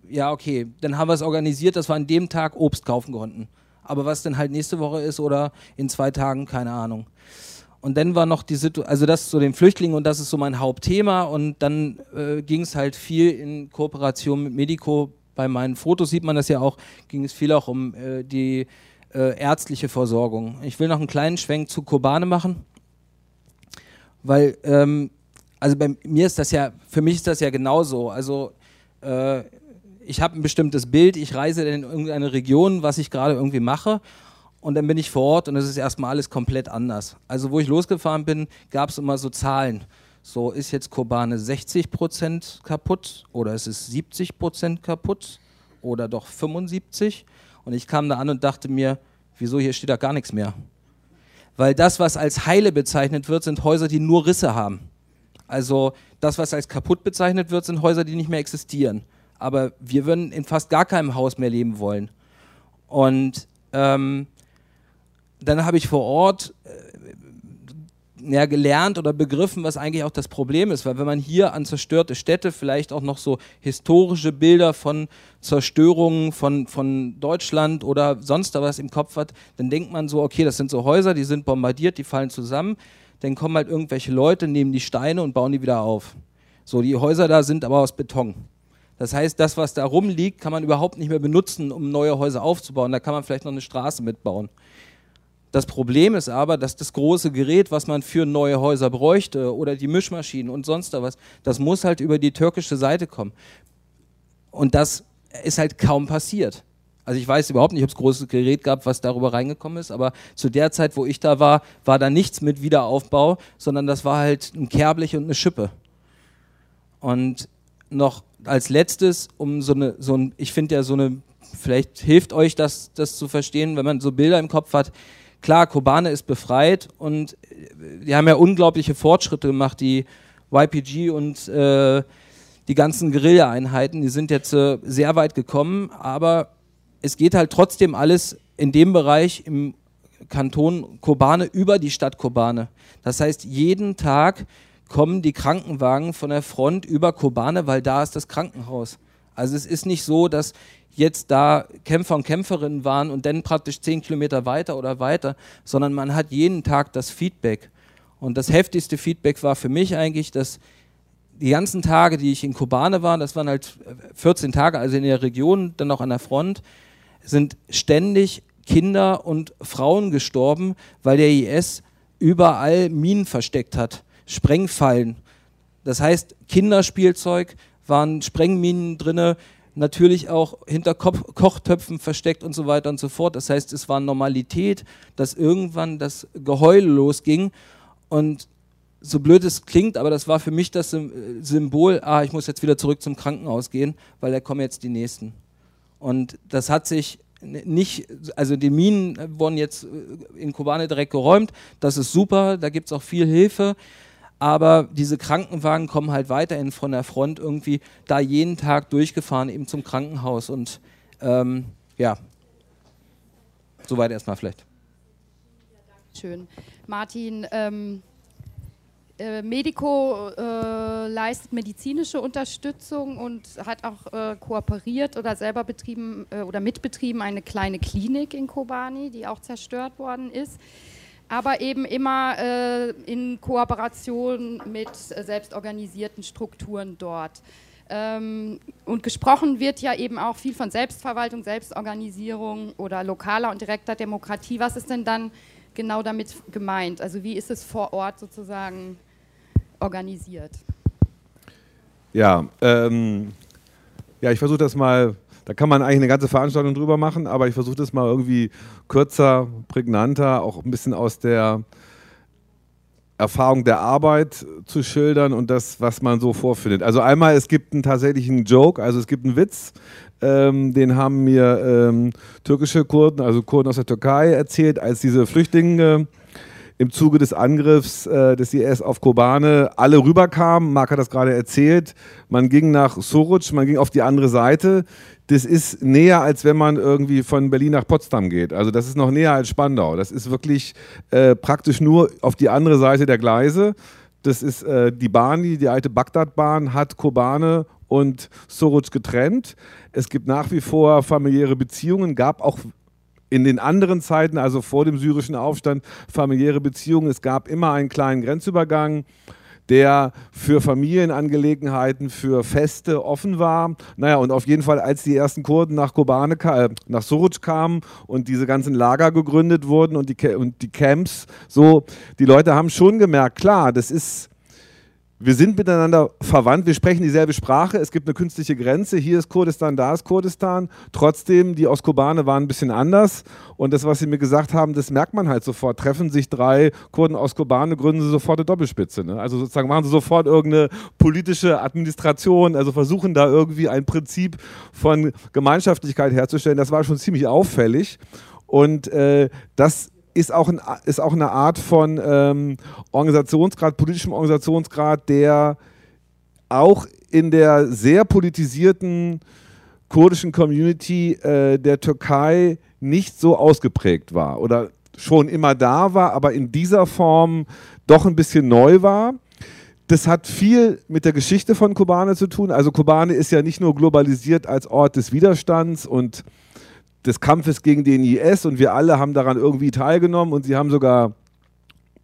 [SPEAKER 4] ja okay, dann haben wir es organisiert, dass wir an dem Tag Obst kaufen konnten. Aber was denn halt nächste Woche ist oder in zwei Tagen, keine Ahnung. Und dann war noch die Situation, also das zu den Flüchtlingen und das ist so mein Hauptthema. Und dann äh, ging es halt viel in Kooperation mit Medico. Bei meinen Fotos sieht man das ja auch, ging es viel auch um äh, die äh, ärztliche Versorgung. Ich will noch einen kleinen Schwenk zu Kobane machen, weil, ähm, also bei mir ist das ja, für mich ist das ja genauso. Also äh, ich habe ein bestimmtes Bild, ich reise in irgendeine Region, was ich gerade irgendwie mache und dann bin ich vor Ort und es ist erstmal alles komplett anders. Also wo ich losgefahren bin, gab es immer so Zahlen. So ist jetzt Kobane 60% kaputt oder ist es 70% kaputt oder doch 75%. Und ich kam da an und dachte mir, wieso hier steht da gar nichts mehr? Weil das, was als heile bezeichnet wird, sind Häuser, die nur Risse haben. Also das, was als kaputt bezeichnet wird, sind Häuser, die nicht mehr existieren aber wir würden in fast gar keinem Haus mehr leben wollen. Und ähm, dann habe ich vor Ort äh, ja, gelernt oder begriffen, was eigentlich auch das Problem ist, weil wenn man hier an zerstörte Städte vielleicht auch noch so historische Bilder von Zerstörungen von, von Deutschland oder sonst was im Kopf hat, dann denkt man so, okay, das sind so Häuser, die sind bombardiert, die fallen zusammen, dann kommen halt irgendwelche Leute, nehmen die Steine und bauen die wieder auf. So, die Häuser da sind aber aus Beton. Das heißt, das, was da rumliegt, kann man überhaupt nicht mehr benutzen, um neue Häuser aufzubauen. Da kann man vielleicht noch eine Straße mitbauen. Das Problem ist aber, dass das große Gerät, was man für neue Häuser bräuchte, oder die Mischmaschinen und sonst was, das muss halt über die türkische Seite kommen. Und das ist halt kaum passiert. Also ich weiß überhaupt nicht, ob es großes Gerät gab, was darüber reingekommen ist, aber zu der Zeit, wo ich da war, war da nichts mit Wiederaufbau, sondern das war halt ein Kerblich und eine Schippe. Und noch als letztes, um so eine, so ein, ich finde ja so eine, vielleicht hilft euch das, das zu verstehen, wenn man so Bilder im Kopf hat. Klar, Kobane ist befreit und die haben ja unglaubliche Fortschritte gemacht, die YPG und äh, die ganzen Guerilla-Einheiten, die sind jetzt äh, sehr weit gekommen, aber es geht halt trotzdem alles in dem Bereich im Kanton Kobane über die Stadt Kobane. Das heißt, jeden Tag kommen die Krankenwagen von der Front über Kobane, weil da ist das Krankenhaus. Also es ist nicht so, dass jetzt da Kämpfer und Kämpferinnen waren und dann praktisch zehn Kilometer weiter oder weiter, sondern man hat jeden Tag das Feedback. Und das heftigste Feedback war für mich eigentlich, dass die ganzen Tage, die ich in Kobane war, das waren halt 14 Tage, also in der Region, dann auch an der Front, sind ständig Kinder und Frauen gestorben, weil der IS überall Minen versteckt hat. Sprengfallen. Das heißt, Kinderspielzeug waren Sprengminen drin, natürlich auch hinter Ko Kochtöpfen versteckt und so weiter und so fort. Das heißt, es war Normalität, dass irgendwann das Geheul losging und so blöd es klingt, aber das war für mich das Symbol, ah, ich muss jetzt wieder zurück zum Krankenhaus gehen, weil da kommen jetzt die Nächsten. Und das hat sich nicht, also die Minen wurden jetzt äh, in Kobane direkt geräumt, das ist super, da gibt es auch viel Hilfe, aber diese Krankenwagen kommen halt weiterhin von der Front irgendwie da jeden Tag durchgefahren, eben zum Krankenhaus und ähm, ja, soweit erstmal vielleicht.
[SPEAKER 1] Schön. Martin, ähm, äh, Medico äh, leistet medizinische Unterstützung und hat auch äh, kooperiert oder selber betrieben äh, oder mitbetrieben eine kleine Klinik in Kobani, die auch zerstört worden ist. Aber eben immer äh, in Kooperation mit äh, selbstorganisierten Strukturen dort. Ähm, und gesprochen wird ja eben auch viel von Selbstverwaltung, Selbstorganisierung oder lokaler und direkter Demokratie. Was ist denn dann genau damit gemeint? Also wie ist es vor Ort sozusagen organisiert?
[SPEAKER 2] Ja, ähm, ja, ich versuche das mal, da kann man eigentlich eine ganze Veranstaltung drüber machen, aber ich versuche das mal irgendwie kürzer, prägnanter, auch ein bisschen aus der Erfahrung der Arbeit zu schildern und das, was man so vorfindet. Also einmal, es gibt einen tatsächlichen Joke, also es gibt einen Witz, ähm, den haben mir ähm, türkische Kurden, also Kurden aus der Türkei erzählt, als diese Flüchtlinge im Zuge des Angriffs äh, des IS auf Kobane alle rüberkamen. Marc hat das gerade erzählt. Man ging nach Suruc, man ging auf die andere Seite. Das ist näher, als wenn man irgendwie von Berlin nach Potsdam geht. Also das ist noch näher als Spandau. Das ist wirklich äh, praktisch nur auf die andere Seite der Gleise. Das ist äh, die Bahn, die, die alte Bagdad-Bahn, hat Kobane und Suruc getrennt. Es gibt nach wie vor familiäre Beziehungen, gab auch in den anderen Zeiten, also vor dem syrischen Aufstand, familiäre Beziehungen. Es gab immer einen kleinen Grenzübergang der für Familienangelegenheiten, für Feste offen war. Naja, und auf jeden Fall, als die ersten Kurden nach Kobane, äh, nach Suruc kamen und diese ganzen Lager gegründet wurden und die, und die Camps, so, die Leute haben schon gemerkt, klar, das ist wir sind miteinander verwandt, wir sprechen dieselbe Sprache, es gibt eine künstliche Grenze, hier ist Kurdistan, da ist Kurdistan. Trotzdem, die aus Kobane waren ein bisschen anders und das, was sie mir gesagt haben, das merkt man halt sofort. Treffen sich drei Kurden aus Kobane, gründen sie sofort eine Doppelspitze. Ne? Also sozusagen machen sie sofort irgendeine politische Administration, also versuchen da irgendwie ein Prinzip von Gemeinschaftlichkeit herzustellen. Das war schon ziemlich auffällig und äh, das ist auch, ein, ist auch eine Art von ähm, Organisationsgrad, politischem Organisationsgrad, der auch in der sehr politisierten kurdischen Community äh, der Türkei nicht so ausgeprägt war oder schon immer da war, aber in dieser Form doch ein bisschen neu war. Das hat viel mit der Geschichte von Kobane zu tun. Also Kobane ist ja nicht nur globalisiert als Ort des Widerstands und des Kampfes gegen den IS und wir alle haben daran irgendwie teilgenommen und sie haben sogar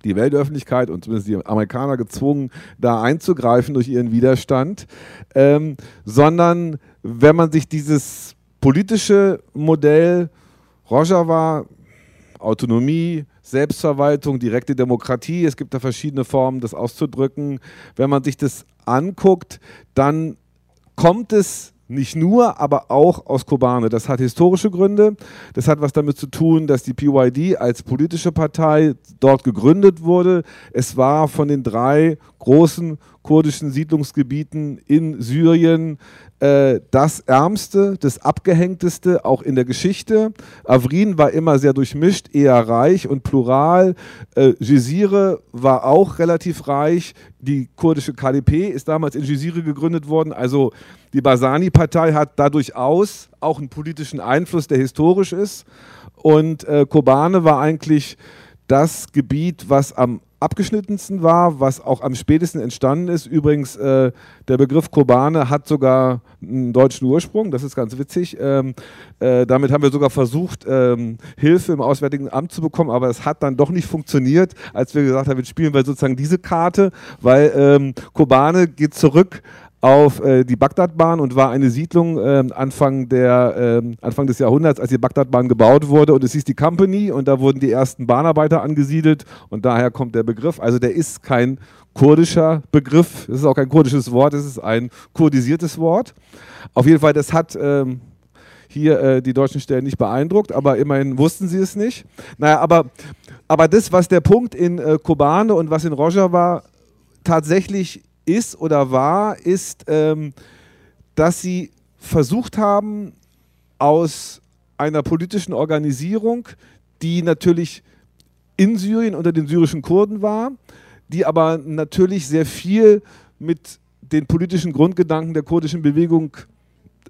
[SPEAKER 2] die Weltöffentlichkeit und zumindest die Amerikaner gezwungen, da einzugreifen durch ihren Widerstand, ähm, sondern wenn man sich dieses politische Modell Rojava, Autonomie, Selbstverwaltung, direkte Demokratie, es gibt da verschiedene Formen, das auszudrücken, wenn man sich das anguckt, dann kommt es nicht nur, aber auch aus Kobane. Das hat historische Gründe. Das hat was damit zu tun, dass die PYD als politische Partei dort gegründet wurde. Es war von den drei großen kurdischen Siedlungsgebieten in Syrien äh, das ärmste, das abgehängteste, auch in der Geschichte. Avrin war immer sehr durchmischt, eher reich und plural. Äh, Jizire war auch relativ reich. Die kurdische KDP ist damals in Jizire gegründet worden. Also die Basani-Partei hat da durchaus auch einen politischen Einfluss, der historisch ist. Und äh, Kobane war eigentlich das Gebiet, was am abgeschnittensten war, was auch am spätesten entstanden ist. Übrigens, äh, der Begriff Kobane hat sogar einen deutschen Ursprung, das ist ganz witzig. Ähm, äh, damit haben wir sogar versucht, ähm, Hilfe im Auswärtigen Amt zu bekommen, aber es hat dann doch nicht funktioniert, als wir gesagt haben, jetzt spielen wir sozusagen diese Karte, weil ähm, Kobane geht zurück auf äh, die Bagdadbahn und war eine Siedlung äh, Anfang, der, äh, Anfang des Jahrhunderts, als die Bagdadbahn gebaut wurde. Und es hieß die Company und da wurden die ersten Bahnarbeiter angesiedelt und daher kommt der Begriff. Also der ist kein kurdischer Begriff, es ist auch kein kurdisches Wort, es ist ein kurdisiertes Wort. Auf jeden Fall, das hat ähm, hier äh, die deutschen Stellen nicht beeindruckt, aber immerhin wussten sie es nicht. Naja, aber, aber das, was der Punkt in äh, Kobane und was in Rojava tatsächlich ist oder war, ist, ähm, dass sie versucht haben, aus einer politischen Organisierung, die natürlich in Syrien unter den syrischen Kurden war, die aber natürlich sehr viel mit den politischen Grundgedanken der kurdischen Bewegung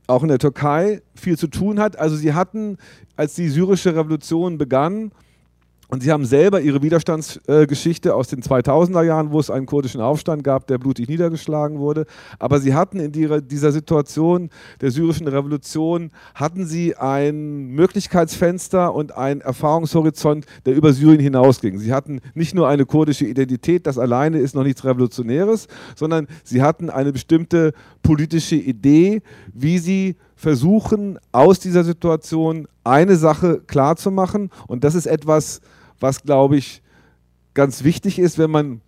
[SPEAKER 2] auch in der Türkei viel zu tun hat. Also sie hatten, als die syrische Revolution begann, und sie haben selber ihre Widerstandsgeschichte aus den 2000er Jahren, wo es einen kurdischen Aufstand gab, der blutig niedergeschlagen wurde. Aber sie hatten in dieser Situation der syrischen Revolution, hatten sie ein Möglichkeitsfenster und einen Erfahrungshorizont, der über Syrien hinausging. Sie hatten nicht nur eine kurdische Identität, das alleine ist noch nichts Revolutionäres, sondern sie hatten eine bestimmte politische Idee, wie sie versuchen, aus dieser Situation eine Sache klarzumachen. Und das ist etwas, was, glaube ich, ganz wichtig ist, wenn man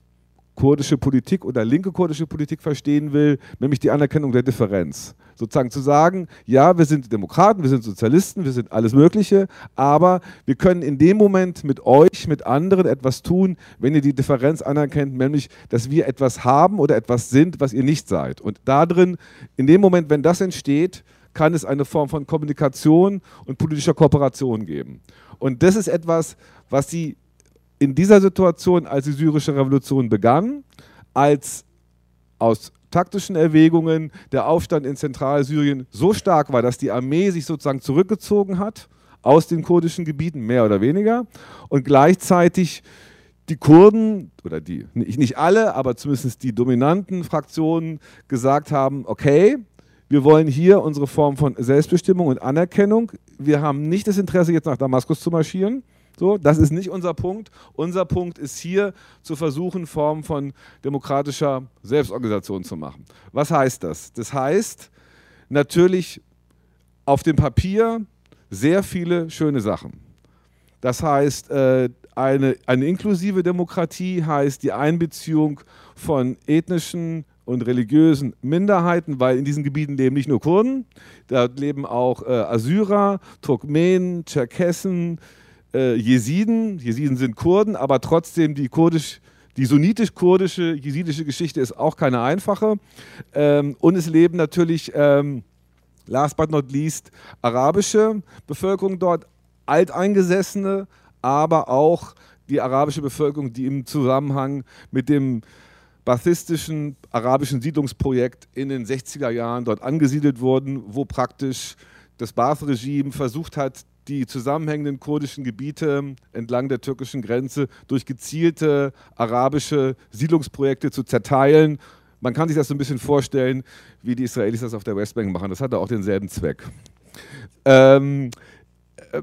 [SPEAKER 2] kurdische Politik oder linke kurdische Politik verstehen will, nämlich die Anerkennung der Differenz. Sozusagen zu sagen, ja, wir sind Demokraten, wir sind Sozialisten, wir sind alles Mögliche, aber wir können in dem Moment mit euch, mit anderen etwas tun, wenn ihr die Differenz anerkennt, nämlich, dass wir etwas haben oder etwas sind, was ihr nicht seid. Und darin, in dem Moment, wenn das entsteht, kann es eine Form von Kommunikation und politischer Kooperation geben. Und das ist etwas, was sie in dieser Situation, als die syrische Revolution begann, als aus taktischen Erwägungen der Aufstand in Zentralsyrien so stark war, dass die Armee sich sozusagen zurückgezogen hat aus den kurdischen Gebieten, mehr oder weniger, und gleichzeitig die Kurden oder die, nicht alle, aber zumindest die dominanten Fraktionen gesagt haben, okay, wir wollen hier unsere Form von Selbstbestimmung und Anerkennung. Wir haben nicht das Interesse, jetzt nach Damaskus zu marschieren. So, das ist nicht unser Punkt. Unser Punkt ist hier zu versuchen, Formen von demokratischer Selbstorganisation zu machen. Was heißt das? Das heißt natürlich auf dem Papier sehr viele schöne Sachen. Das heißt, äh, eine, eine inklusive Demokratie heißt die Einbeziehung von ethnischen, und religiösen Minderheiten, weil in diesen Gebieten leben nicht nur Kurden, da leben auch äh, Assyrer, Turkmenen, Tscherkessen, äh, Jesiden. Jesiden sind Kurden, aber trotzdem die kurdisch die sunnitisch-kurdische, jesidische Geschichte ist auch keine einfache. Ähm, und es leben natürlich, ähm, last but not least, arabische Bevölkerung dort, alteingesessene, aber auch die arabische Bevölkerung, die im Zusammenhang mit dem bathistischen arabischen Siedlungsprojekt in den 60er Jahren dort angesiedelt wurden, wo praktisch das Baath-Regime versucht hat, die zusammenhängenden kurdischen Gebiete entlang der türkischen Grenze durch gezielte arabische Siedlungsprojekte zu zerteilen. Man kann sich das so ein bisschen vorstellen, wie die Israelis das auf der Westbank machen. Das hatte auch denselben Zweck. Ähm, äh,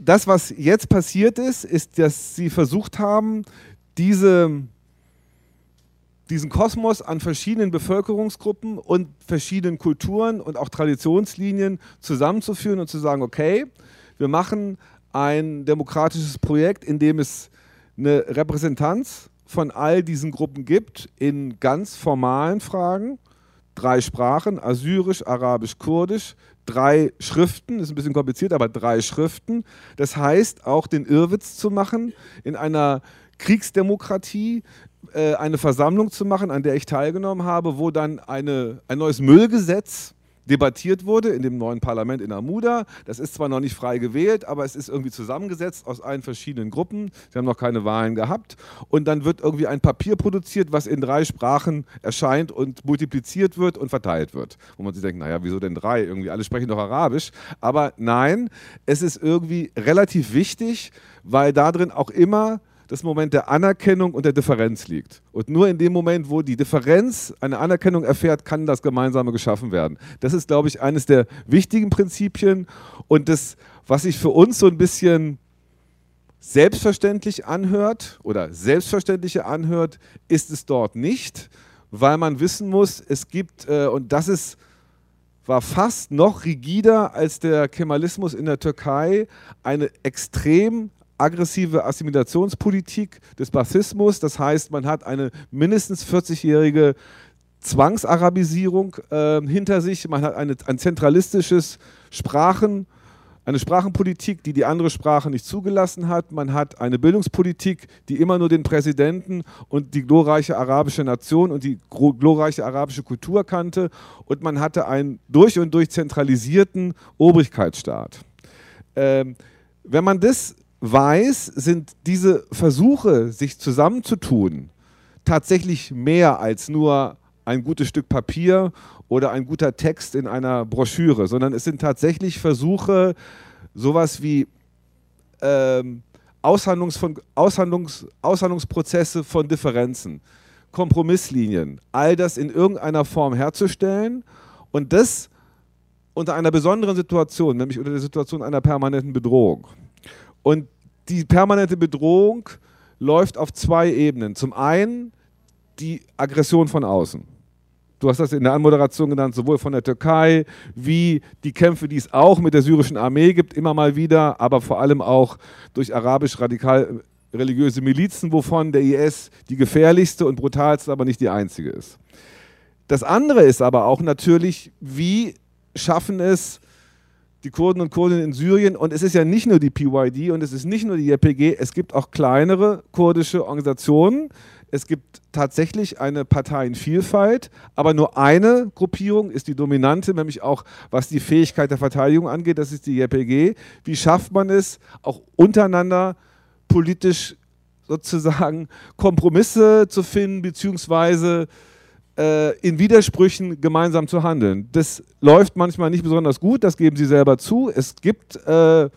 [SPEAKER 2] das, was jetzt passiert ist, ist, dass sie versucht haben, diese diesen Kosmos an verschiedenen Bevölkerungsgruppen und verschiedenen Kulturen und auch Traditionslinien zusammenzuführen und zu sagen, okay, wir machen ein demokratisches Projekt, in dem es eine Repräsentanz von all diesen Gruppen gibt in ganz formalen Fragen. Drei Sprachen, Assyrisch, Arabisch, Kurdisch, drei Schriften, ist ein bisschen kompliziert, aber drei Schriften. Das heißt, auch den Irrwitz zu machen in einer Kriegsdemokratie äh, eine Versammlung zu machen, an der ich teilgenommen habe, wo dann eine, ein neues Müllgesetz debattiert wurde in dem neuen Parlament in Amuda. Das ist zwar noch nicht frei gewählt, aber es ist irgendwie zusammengesetzt aus allen verschiedenen Gruppen. Sie haben noch keine Wahlen gehabt. Und dann wird irgendwie ein Papier produziert, was in drei Sprachen erscheint und multipliziert wird und verteilt wird. Wo man sich denkt, naja, wieso denn drei? Irgendwie alle sprechen doch Arabisch. Aber nein, es ist irgendwie relativ wichtig, weil da drin auch immer das Moment der Anerkennung und der Differenz liegt. Und nur in dem Moment, wo die Differenz eine Anerkennung erfährt, kann das Gemeinsame geschaffen werden. Das ist, glaube ich, eines der wichtigen Prinzipien und das, was sich für uns so ein bisschen selbstverständlich anhört oder selbstverständlicher anhört, ist es dort nicht, weil man wissen muss, es gibt, äh, und das ist war fast noch rigider als der Kemalismus in der Türkei, eine extrem aggressive Assimilationspolitik des Baathismus. Das heißt, man hat eine mindestens 40-jährige Zwangsarabisierung äh, hinter sich. Man hat eine, ein zentralistisches Sprachen, eine Sprachenpolitik, die die andere Sprache nicht zugelassen hat. Man hat eine Bildungspolitik, die immer nur den Präsidenten und die glorreiche arabische Nation und die glorreiche arabische Kultur kannte. Und man hatte einen durch und durch zentralisierten Obrigkeitsstaat. Ähm, wenn man das weiß, sind diese Versuche, sich zusammenzutun, tatsächlich mehr als nur ein gutes Stück Papier oder ein guter Text in einer Broschüre, sondern es sind tatsächlich Versuche, sowas wie ähm, Aushandlungs von, Aushandlungs, Aushandlungsprozesse von Differenzen, Kompromisslinien, all das in irgendeiner Form herzustellen und das unter einer besonderen Situation, nämlich unter der Situation einer permanenten Bedrohung. Und die permanente Bedrohung läuft auf zwei Ebenen. Zum einen die Aggression von außen. Du hast das in der Anmoderation genannt, sowohl von der Türkei wie die Kämpfe, die es auch mit der syrischen Armee gibt, immer mal wieder, aber vor allem auch durch arabisch-radikal religiöse Milizen, wovon der IS die gefährlichste und brutalste, aber nicht die einzige ist. Das andere ist aber auch natürlich, wie schaffen es die Kurden und Kurdinnen in Syrien, und es ist ja nicht nur die PYD und es ist nicht nur die YPG, es gibt auch kleinere kurdische Organisationen, es gibt tatsächlich eine Parteienvielfalt, aber nur eine Gruppierung ist die dominante, nämlich auch was die Fähigkeit der Verteidigung angeht, das ist die JPG. Wie schafft man es, auch untereinander politisch sozusagen Kompromisse zu finden, beziehungsweise in Widersprüchen gemeinsam zu handeln? Das läuft manchmal nicht besonders gut, das geben Sie selber zu. Es gibt äh,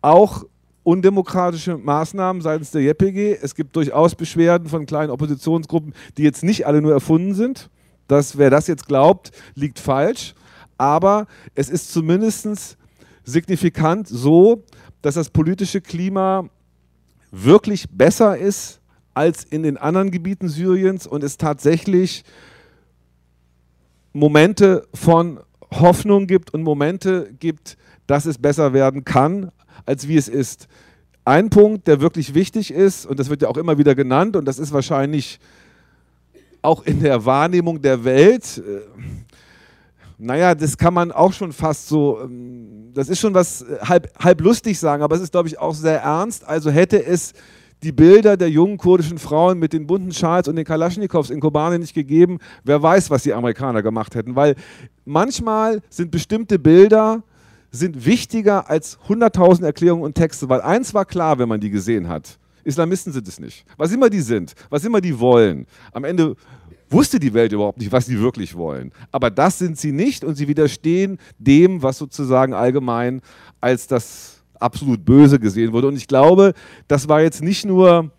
[SPEAKER 2] auch undemokratische Maßnahmen seitens der JPG. Es gibt durchaus Beschwerden von kleinen Oppositionsgruppen, die jetzt nicht alle nur erfunden sind. Das, wer das jetzt glaubt, liegt falsch. Aber es ist zumindest signifikant so, dass das politische Klima wirklich besser ist als in den anderen Gebieten Syriens und es tatsächlich Momente von Hoffnung gibt und Momente gibt, dass es besser werden kann, als wie es ist. Ein Punkt, der wirklich wichtig ist, und das wird ja auch immer wieder genannt, und das ist wahrscheinlich auch in der Wahrnehmung der Welt, äh, naja, das kann man auch schon fast so, ähm, das ist schon was äh, halb, halb lustig sagen, aber es ist, glaube ich, auch sehr ernst. Also hätte es die Bilder der jungen kurdischen Frauen mit den bunten Schals und den Kalaschnikows in Kobane nicht gegeben, wer weiß, was die Amerikaner gemacht hätten. Weil manchmal sind bestimmte Bilder, sind wichtiger als 100.000 Erklärungen und Texte, weil eins war klar, wenn man die gesehen hat. Islamisten sind es nicht. Was immer die sind, was immer die wollen. Am Ende wusste die Welt überhaupt nicht, was sie wirklich wollen. Aber das sind sie nicht und sie widerstehen dem, was sozusagen allgemein als das absolut Böse gesehen wurde. Und ich glaube, das war jetzt nicht nur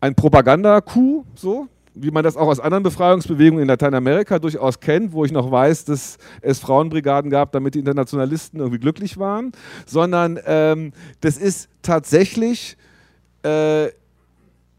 [SPEAKER 2] ein Propaganda-Coup, so, wie man das auch aus anderen Befreiungsbewegungen in Lateinamerika durchaus kennt, wo ich noch weiß, dass es Frauenbrigaden gab, damit die Internationalisten irgendwie glücklich waren, sondern ähm, das ist tatsächlich äh,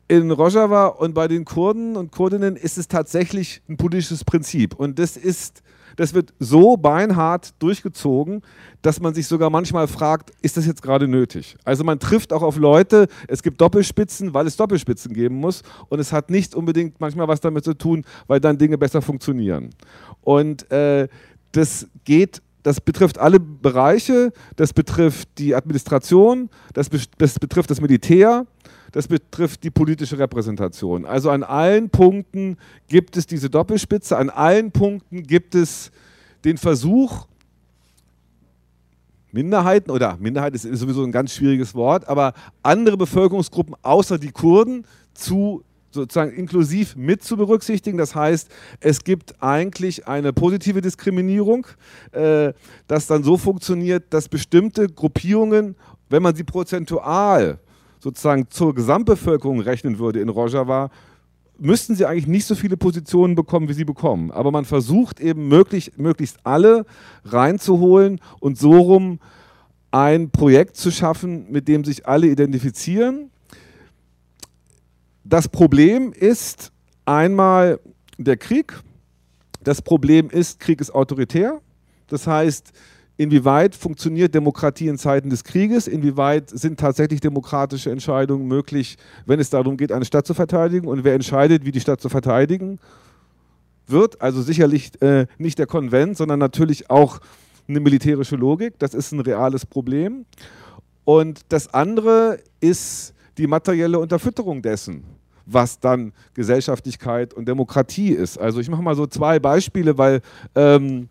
[SPEAKER 2] in Rojava und bei den Kurden und Kurdinnen ist es tatsächlich ein politisches Prinzip. Und das ist das wird so beinhart durchgezogen, dass man sich sogar manchmal fragt, ist das jetzt gerade nötig? Also man trifft auch auf Leute, es gibt Doppelspitzen, weil es Doppelspitzen geben muss und es hat nicht unbedingt manchmal was damit zu tun, weil dann Dinge besser funktionieren. Und äh, das geht das betrifft alle Bereiche, das betrifft die Administration, das, be das betrifft das Militär, das betrifft die politische Repräsentation. Also an allen Punkten gibt es diese Doppelspitze, an allen Punkten gibt es den Versuch, Minderheiten, oder Minderheit ist sowieso ein ganz schwieriges Wort, aber andere Bevölkerungsgruppen außer die Kurden zu sozusagen inklusiv mit zu berücksichtigen. Das heißt, es gibt eigentlich eine positive Diskriminierung, äh, das dann so funktioniert, dass bestimmte Gruppierungen, wenn man sie prozentual sozusagen zur Gesamtbevölkerung rechnen würde in Rojava, müssten sie eigentlich nicht so viele Positionen bekommen, wie sie bekommen. Aber man versucht eben möglich, möglichst alle reinzuholen und so rum ein Projekt zu schaffen, mit dem sich alle identifizieren. Das Problem ist einmal der Krieg. Das Problem ist, Krieg ist autoritär. Das heißt, Inwieweit funktioniert Demokratie in Zeiten des Krieges? Inwieweit sind tatsächlich demokratische Entscheidungen möglich, wenn es darum geht, eine Stadt zu verteidigen? Und wer entscheidet, wie die Stadt zu verteidigen wird? Also sicherlich äh, nicht der Konvent, sondern natürlich auch eine militärische Logik. Das ist ein reales Problem. Und das andere ist die materielle Unterfütterung dessen, was dann Gesellschaftlichkeit und Demokratie ist. Also ich mache mal so zwei Beispiele, weil ähm,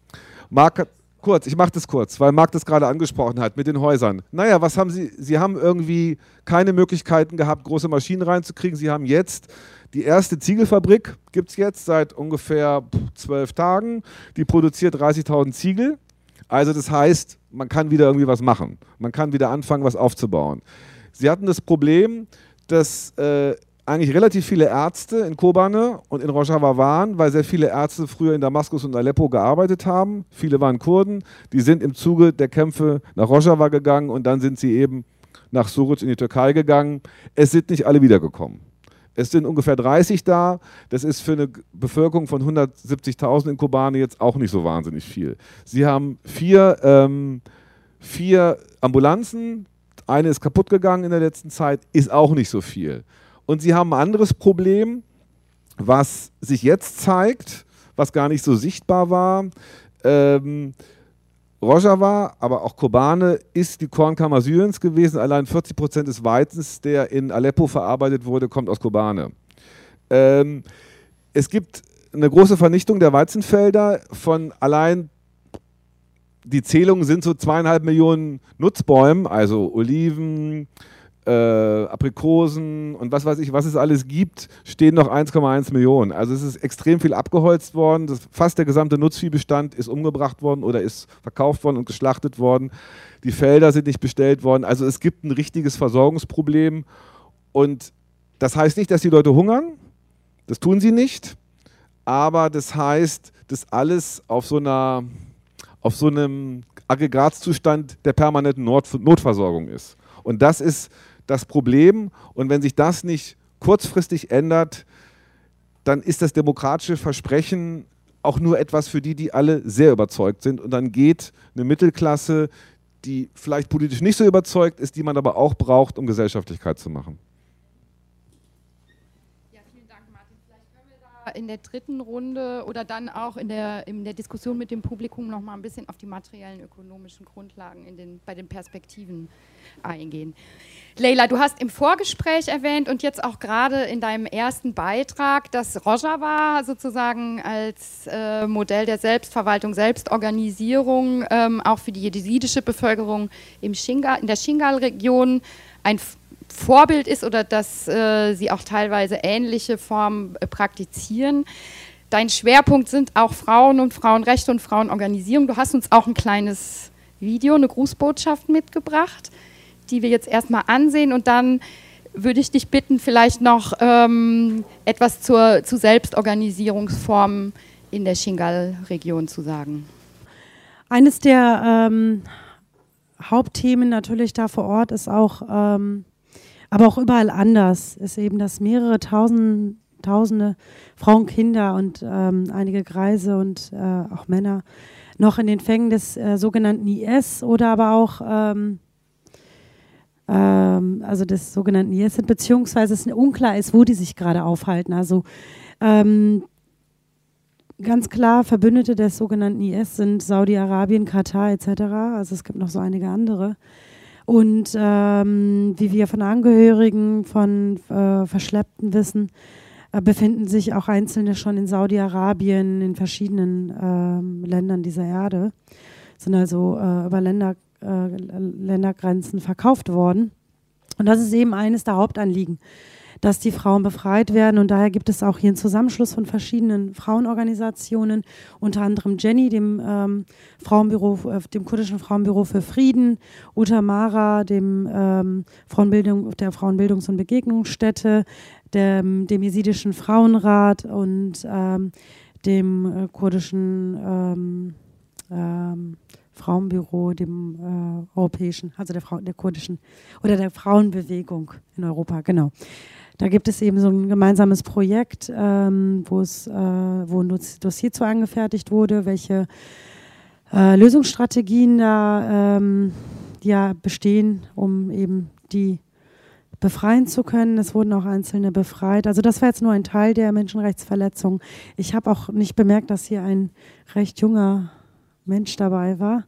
[SPEAKER 2] Marc kurz, ich mache das kurz, weil Marc das gerade angesprochen hat mit den Häusern. Naja, was haben Sie? Sie haben irgendwie keine Möglichkeiten gehabt, große Maschinen reinzukriegen. Sie haben jetzt die erste Ziegelfabrik, gibt es jetzt seit ungefähr zwölf Tagen. Die produziert 30.000 Ziegel. Also das heißt, man kann wieder irgendwie was machen. Man kann wieder anfangen, was aufzubauen. Sie hatten das Problem, dass äh, eigentlich relativ viele Ärzte in Kobane und in Rojava waren, weil sehr viele Ärzte früher in Damaskus und Aleppo gearbeitet haben. Viele waren Kurden, die sind im Zuge der Kämpfe nach Rojava gegangen und dann sind sie eben nach Suruc in die Türkei gegangen. Es sind nicht alle wiedergekommen. Es sind ungefähr 30 da. Das ist für eine Bevölkerung von 170.000 in Kobane jetzt auch nicht so wahnsinnig viel. Sie haben vier, ähm, vier Ambulanzen. Eine ist kaputt gegangen in der letzten Zeit, ist auch nicht so viel. Und sie haben ein anderes Problem, was sich jetzt zeigt, was gar nicht so sichtbar war. Ähm, Rojava, aber auch Kobane ist die Kornkammer Syriens gewesen. Allein 40 Prozent des Weizens, der in Aleppo verarbeitet wurde, kommt aus Kobane. Ähm, es gibt eine große Vernichtung der Weizenfelder von allein die Zählungen sind so zweieinhalb Millionen Nutzbäumen, also Oliven, äh, Aprikosen und was weiß ich, was es alles gibt, stehen noch 1,1 Millionen. Also es ist extrem viel abgeholzt worden. Das, fast der gesamte Nutzviehbestand ist umgebracht worden oder ist verkauft worden und geschlachtet worden. Die Felder sind nicht bestellt worden. Also es gibt ein richtiges Versorgungsproblem. Und das heißt nicht, dass die Leute hungern. Das tun sie nicht. Aber das heißt, dass alles auf so einer auf so einem Aggregatzustand der permanenten Notversorgung ist. Und das ist das Problem. Und wenn sich das nicht kurzfristig ändert, dann ist das demokratische Versprechen auch nur etwas für die, die alle sehr überzeugt sind. Und dann geht eine Mittelklasse, die vielleicht politisch nicht so überzeugt ist, die man aber auch braucht, um Gesellschaftlichkeit zu machen.
[SPEAKER 1] In der dritten Runde oder dann auch in der, in der Diskussion mit dem Publikum noch mal ein bisschen auf die materiellen ökonomischen Grundlagen in den, bei den Perspektiven eingehen. Leila, du hast im Vorgespräch erwähnt und jetzt auch gerade in deinem ersten Beitrag, dass Rojava sozusagen als äh, Modell der Selbstverwaltung, Selbstorganisierung ähm, auch für die jesidische Bevölkerung im Shingal, in der Shingal-Region ein Vorbild ist oder dass äh, sie auch teilweise ähnliche Formen äh, praktizieren. Dein Schwerpunkt sind auch Frauen und Frauenrechte und Frauenorganisierung. Du hast uns auch ein kleines Video, eine Grußbotschaft mitgebracht, die wir jetzt erstmal ansehen und dann würde ich dich bitten, vielleicht noch ähm, etwas zur, zu Selbstorganisierungsformen in der Shingal-Region zu sagen.
[SPEAKER 3] Eines der ähm, Hauptthemen natürlich da vor Ort ist auch ähm, aber auch überall anders ist eben, dass mehrere tausend, tausende Frauen, Kinder und ähm, einige Greise und äh, auch Männer noch in den Fängen des äh, sogenannten IS oder aber auch ähm, ähm, also des sogenannten IS sind, beziehungsweise es unklar ist, wo die sich gerade aufhalten. Also ähm, ganz klar Verbündete des sogenannten IS sind Saudi-Arabien, Katar etc. Also es gibt noch so einige andere. Und ähm, wie wir von Angehörigen von äh, Verschleppten wissen, äh, befinden sich auch Einzelne schon in Saudi-Arabien, in verschiedenen äh, Ländern dieser Erde, sind also äh, über Länder, äh, Ländergrenzen verkauft worden. Und das ist eben eines der Hauptanliegen dass die Frauen befreit werden. Und daher gibt es auch hier einen Zusammenschluss von verschiedenen Frauenorganisationen, unter anderem Jenny, dem ähm, Frauenbüro, äh, dem kurdischen Frauenbüro für Frieden, Utamara, dem ähm, Frauenbildung, der Frauenbildungs- und Begegnungsstätte, dem, dem jesidischen Frauenrat und ähm, dem äh, kurdischen ähm, ähm, Frauenbüro, dem äh, europäischen, also der, Frau, der kurdischen oder der Frauenbewegung in Europa, genau. Da gibt es eben so ein gemeinsames Projekt, ähm, wo es, äh, wo ein Dossier zu angefertigt wurde, welche äh, Lösungsstrategien da ähm, ja bestehen, um eben die befreien zu können. Es wurden auch Einzelne befreit. Also das war jetzt nur ein Teil der Menschenrechtsverletzung. Ich habe auch nicht bemerkt, dass hier ein recht junger Mensch dabei war,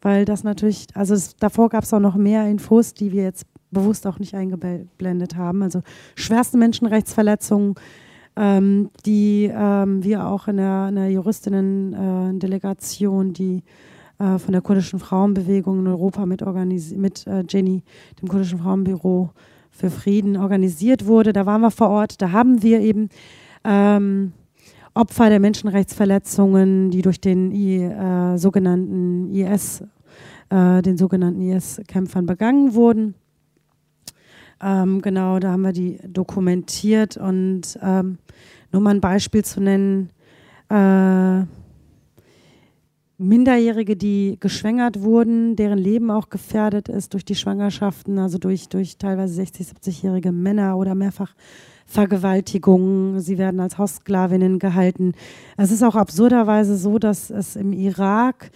[SPEAKER 3] weil das natürlich, also es, davor gab es auch noch mehr Infos, die wir jetzt bewusst auch nicht eingeblendet haben. Also schwerste Menschenrechtsverletzungen, ähm, die ähm, wir auch in der, der Juristinnen-Delegation, die äh, von der kurdischen Frauenbewegung in Europa mit, mit äh, Jenny, dem kurdischen Frauenbüro für Frieden, organisiert wurde. Da waren wir vor Ort. Da haben wir eben ähm, Opfer der Menschenrechtsverletzungen, die durch den I, äh, sogenannten IS, äh, den sogenannten IS-Kämpfern begangen wurden. Ähm, genau, da haben wir die dokumentiert und ähm, nur mal ein Beispiel zu nennen. Äh, Minderjährige, die geschwängert wurden, deren Leben auch gefährdet ist durch die Schwangerschaften, also durch, durch teilweise 60, 70-jährige Männer oder mehrfach Vergewaltigungen. Sie werden als Haussklavinnen gehalten. Es ist auch absurderweise so, dass es im Irak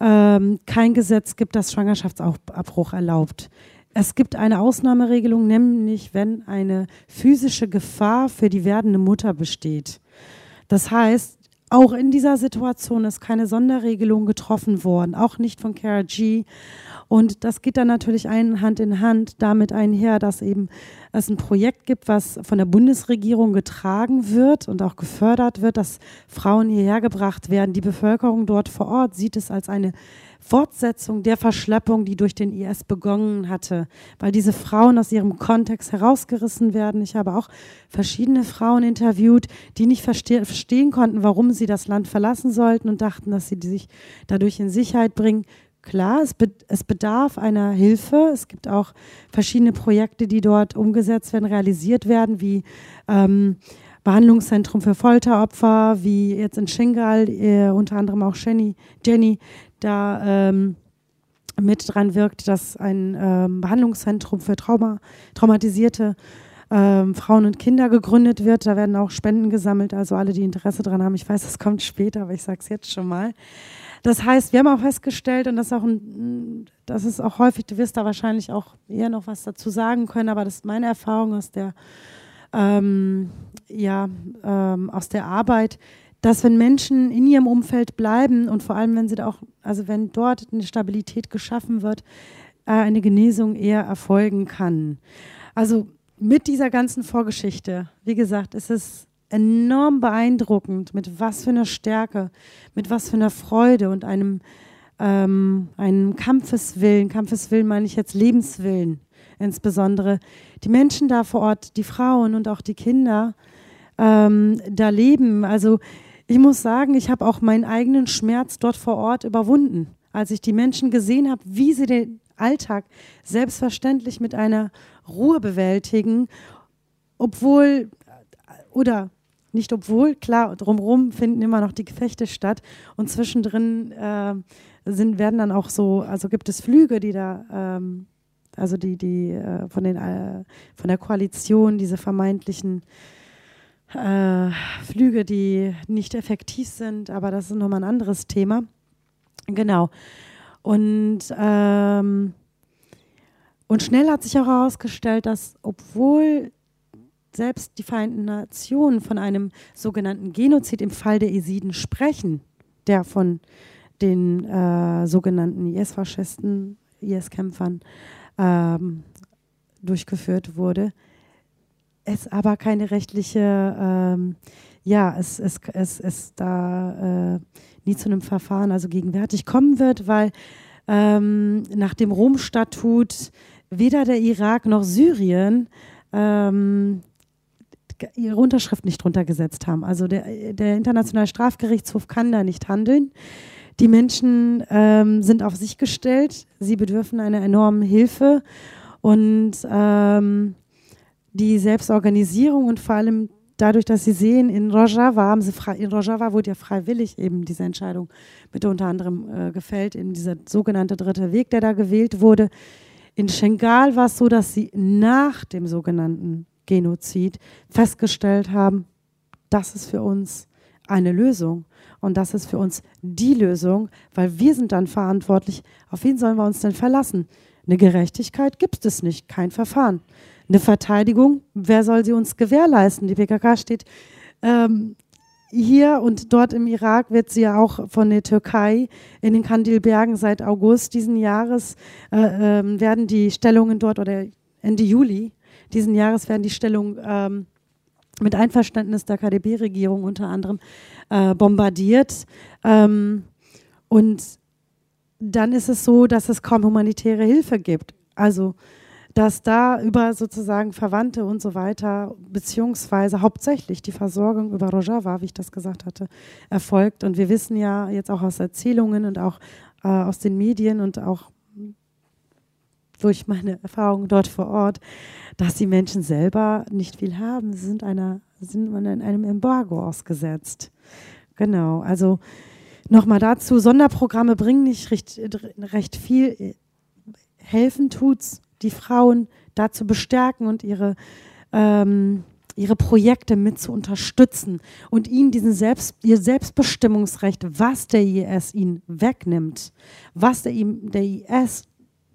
[SPEAKER 3] ähm, kein Gesetz gibt, das Schwangerschaftsabbruch erlaubt. Es gibt eine Ausnahmeregelung, nämlich wenn eine physische Gefahr für die werdende Mutter besteht. Das heißt, auch in dieser Situation ist keine Sonderregelung getroffen worden, auch nicht von KRG. Und das geht dann natürlich ein, Hand in Hand damit einher, dass eben es ein Projekt gibt, was von der Bundesregierung getragen wird und auch gefördert wird, dass Frauen hierher gebracht werden. Die Bevölkerung dort vor Ort sieht es als eine Fortsetzung der Verschleppung, die durch den IS begonnen hatte, weil diese Frauen aus ihrem Kontext herausgerissen werden. Ich habe auch verschiedene Frauen interviewt, die nicht verste verstehen konnten, warum sie das Land verlassen sollten und dachten, dass sie sich dadurch in Sicherheit bringen. Klar, es, be es bedarf einer Hilfe. Es gibt auch verschiedene Projekte, die dort umgesetzt werden, realisiert werden, wie ähm, Behandlungszentrum für Folteropfer, wie jetzt in Schengal, äh, unter anderem auch Jenny, Jenny da ähm, mit dran wirkt, dass ein ähm, Behandlungszentrum für Trauma, traumatisierte ähm, Frauen und Kinder gegründet wird. Da werden auch Spenden gesammelt, also alle, die Interesse daran haben. Ich weiß, das kommt später, aber ich sage es jetzt schon mal. Das heißt, wir haben auch festgestellt, und das ist auch, ein, das ist auch häufig, du wirst da wahrscheinlich auch eher noch was dazu sagen können, aber das ist meine Erfahrung aus der, ähm, ja, ähm, aus der Arbeit, dass wenn Menschen in ihrem Umfeld bleiben und vor allem, wenn sie da auch, also wenn dort eine Stabilität geschaffen wird, äh, eine Genesung eher erfolgen kann. Also mit dieser ganzen Vorgeschichte, wie gesagt, ist es enorm beeindruckend, mit was für einer Stärke, mit was für einer Freude und einem, ähm, einem Kampfeswillen, Kampfeswillen meine ich jetzt Lebenswillen insbesondere, die Menschen da vor Ort, die Frauen und auch die Kinder ähm, da leben. Also ich muss sagen, ich habe auch meinen eigenen Schmerz dort vor Ort überwunden, als ich die Menschen gesehen habe, wie sie den Alltag selbstverständlich mit einer Ruhe bewältigen, obwohl oder nicht obwohl, klar, drumherum finden immer noch die Gefechte statt. Und zwischendrin äh, sind, werden dann auch so, also gibt es Flüge, die da, ähm, also die, die äh, von, den, äh, von der Koalition, diese vermeintlichen äh, Flüge, die nicht effektiv sind, aber das ist nochmal ein anderes Thema. Genau. Und, ähm, und schnell hat sich auch herausgestellt, dass obwohl selbst die Vereinten Nationen von einem sogenannten Genozid im Fall der Esiden sprechen, der von den äh, sogenannten IS-Faschisten, IS-Kämpfern ähm, durchgeführt wurde, es aber keine rechtliche, ähm, ja, es, es, es, es da äh, nie zu einem Verfahren, also gegenwärtig kommen wird, weil ähm, nach dem Rom-Statut weder der Irak noch Syrien ähm, ihre Unterschrift nicht drunter gesetzt haben. Also der, der Internationale Strafgerichtshof kann da nicht handeln. Die Menschen ähm, sind auf sich gestellt, sie bedürfen einer enormen Hilfe und ähm, die Selbstorganisierung und vor allem dadurch, dass sie sehen, in Rojava haben sie frei, in Rojava wurde ja freiwillig eben diese Entscheidung mit unter anderem äh, gefällt, in dieser sogenannte dritte Weg, der da gewählt wurde. In Schengal war es so, dass sie nach dem sogenannten Genozid festgestellt haben, das ist für uns eine Lösung. Und das ist für uns die Lösung, weil wir sind dann verantwortlich. Auf wen sollen wir uns denn verlassen? Eine Gerechtigkeit gibt es nicht, kein Verfahren eine Verteidigung, wer soll sie uns gewährleisten? Die PKK steht ähm, hier und dort im Irak wird sie ja auch von der Türkei in den Kandilbergen seit August diesen Jahres äh, äh, werden die Stellungen dort oder Ende Juli diesen Jahres werden die Stellungen ähm, mit Einverständnis der KDB-Regierung unter anderem äh, bombardiert. Ähm, und dann ist es so, dass es kaum humanitäre Hilfe gibt. Also dass da über sozusagen Verwandte und so weiter, beziehungsweise hauptsächlich die Versorgung über Rojava, wie ich das gesagt hatte, erfolgt. Und wir wissen ja jetzt auch aus Erzählungen und auch äh, aus den Medien und auch durch meine Erfahrungen dort vor Ort, dass die Menschen selber nicht viel haben. Sie sind, einer, sind in einem Embargo ausgesetzt. Genau, also nochmal dazu, Sonderprogramme bringen nicht recht, recht viel. Helfen tut's die Frauen dazu bestärken und ihre, ähm, ihre Projekte mit zu unterstützen und ihnen diesen Selbst, ihr Selbstbestimmungsrecht, was der IS ihnen wegnimmt, was der, der IS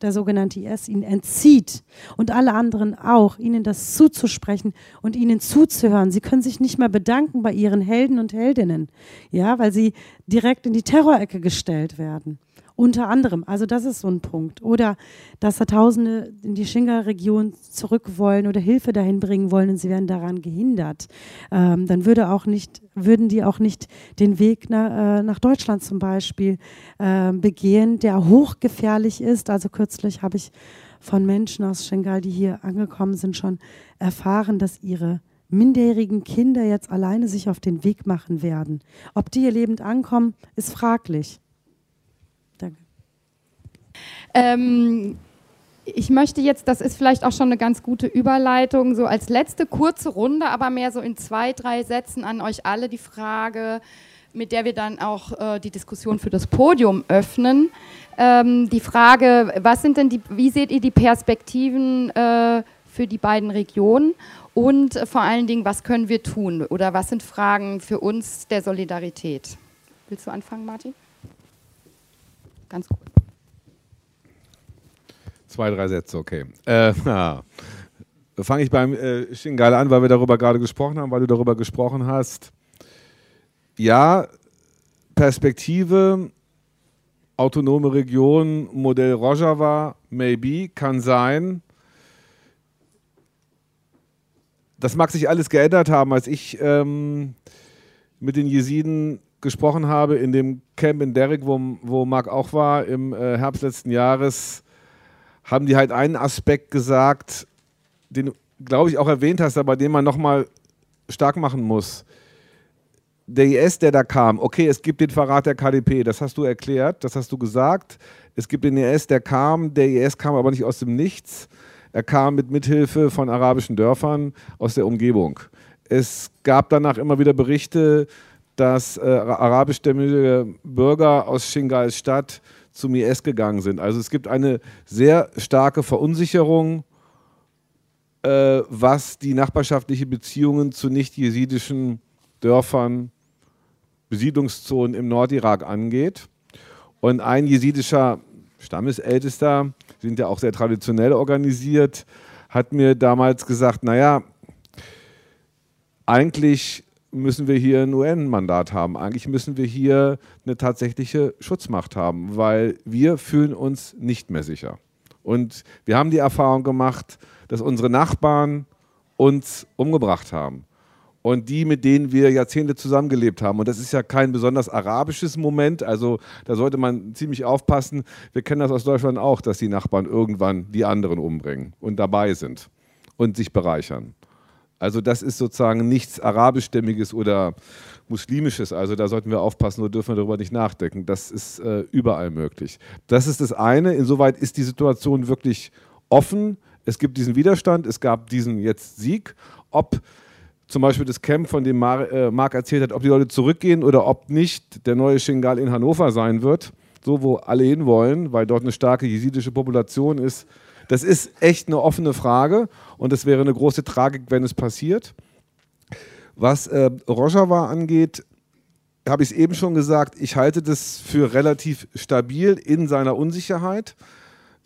[SPEAKER 3] der sogenannte IS ihnen entzieht und alle anderen auch, ihnen das zuzusprechen und ihnen zuzuhören. Sie können sich nicht mehr bedanken bei ihren Helden und Heldinnen, ja, weil sie direkt in die Terrorecke gestellt werden. Unter anderem, also das ist so ein Punkt. Oder dass da Tausende in die Shinga-Region zurück wollen oder Hilfe dahin bringen wollen und sie werden daran gehindert. Ähm, dann würde auch nicht, würden die auch nicht den Weg na, äh, nach Deutschland zum Beispiel äh, begehen, der hochgefährlich ist. Also kürzlich habe ich von Menschen aus Shingal, die hier angekommen sind, schon erfahren, dass ihre minderjährigen Kinder jetzt alleine sich auf den Weg machen werden. Ob die hier lebend ankommen, ist fraglich.
[SPEAKER 1] Ähm, ich möchte jetzt, das ist vielleicht auch schon eine ganz gute Überleitung, so als letzte kurze Runde, aber mehr so in zwei, drei Sätzen an euch alle die Frage, mit der wir dann auch äh, die Diskussion für das Podium öffnen. Ähm, die Frage, was sind denn die, wie seht ihr die Perspektiven äh, für die beiden Regionen und vor allen Dingen, was können wir tun oder was sind Fragen für uns der Solidarität? Willst du anfangen, Martin? Ganz kurz.
[SPEAKER 2] Zwei, drei Sätze, okay. Äh, [LAUGHS] Fange ich beim äh, Shingal an, weil wir darüber gerade gesprochen haben, weil du darüber gesprochen hast. Ja, Perspektive, autonome Region, Modell Rojava, maybe, kann sein. Das mag sich alles geändert haben, als ich ähm, mit den Jesiden gesprochen habe in dem Camp in Derrick, wo, wo Marc auch war, im äh, Herbst letzten Jahres haben die halt einen Aspekt gesagt, den glaube ich, auch erwähnt hast, aber den man nochmal stark machen muss. Der IS, der da kam, okay, es gibt den Verrat der KDP, das hast du erklärt, das hast du gesagt. Es gibt den IS, der kam, der IS kam aber nicht aus dem Nichts. Er kam mit Mithilfe von arabischen Dörfern aus der Umgebung. Es gab danach immer wieder Berichte, dass äh, arabischstämmige Bürger aus Shingals Stadt zum IS gegangen sind. Also es gibt eine sehr starke Verunsicherung, äh, was die nachbarschaftlichen Beziehungen zu nicht-jesidischen Dörfern, Besiedlungszonen im Nordirak angeht. Und ein jesidischer Stammesältester, sind ja auch sehr traditionell organisiert, hat mir damals gesagt, naja, eigentlich müssen wir hier ein UN-Mandat haben. Eigentlich müssen wir hier eine tatsächliche Schutzmacht haben, weil wir fühlen uns nicht mehr sicher. Und wir haben die Erfahrung gemacht, dass unsere Nachbarn uns umgebracht haben. Und die, mit denen wir Jahrzehnte zusammengelebt haben. Und das ist ja kein besonders arabisches Moment. Also da sollte man ziemlich aufpassen. Wir kennen das aus Deutschland auch, dass die Nachbarn irgendwann die anderen umbringen und dabei sind und sich bereichern. Also das ist sozusagen nichts arabischstämmiges oder muslimisches. Also da sollten wir aufpassen, nur dürfen wir darüber nicht nachdenken. Das ist äh, überall möglich. Das ist das eine. Insoweit ist die Situation wirklich offen. Es gibt diesen Widerstand, es gab diesen jetzt Sieg. Ob zum Beispiel das Camp, von dem Mar äh, Marc erzählt hat, ob die Leute zurückgehen oder ob nicht der neue Shingal in Hannover sein wird, so wo alle hinwollen, weil dort eine starke jesidische Population ist, das ist echt eine offene Frage und es wäre eine große Tragik, wenn es passiert. Was äh, Rojava angeht, habe ich es eben schon gesagt, ich halte das für relativ stabil in seiner Unsicherheit.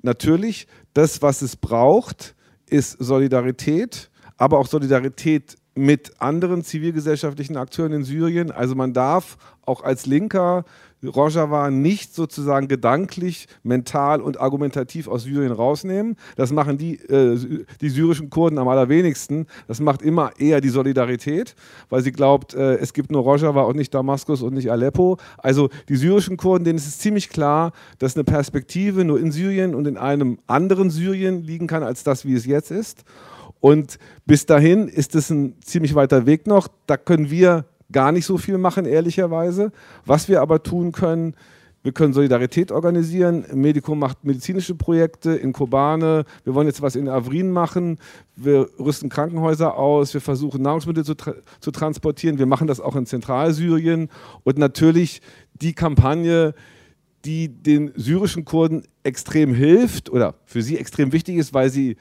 [SPEAKER 2] Natürlich, das, was es braucht, ist Solidarität, aber auch Solidarität mit anderen zivilgesellschaftlichen Akteuren in Syrien. Also man darf auch als Linker Rojava nicht sozusagen gedanklich, mental und argumentativ aus Syrien rausnehmen. Das machen die, äh, die syrischen Kurden am allerwenigsten. Das macht immer eher die Solidarität, weil sie glaubt, äh, es gibt nur Rojava und nicht Damaskus und nicht Aleppo. Also die syrischen Kurden, denen ist es ziemlich klar, dass eine Perspektive nur in Syrien und in einem anderen Syrien liegen kann, als das, wie es jetzt ist. Und bis dahin ist es ein ziemlich weiter Weg noch. Da können wir gar nicht so viel machen, ehrlicherweise. Was wir aber tun können, wir können Solidarität organisieren. Medico macht medizinische Projekte in Kobane. Wir wollen jetzt was in Avrin machen. Wir rüsten Krankenhäuser aus. Wir versuchen Nahrungsmittel zu, tra zu transportieren. Wir machen das auch in Zentralsyrien. Und natürlich die Kampagne, die den syrischen Kurden extrem hilft oder für sie extrem wichtig ist, weil sie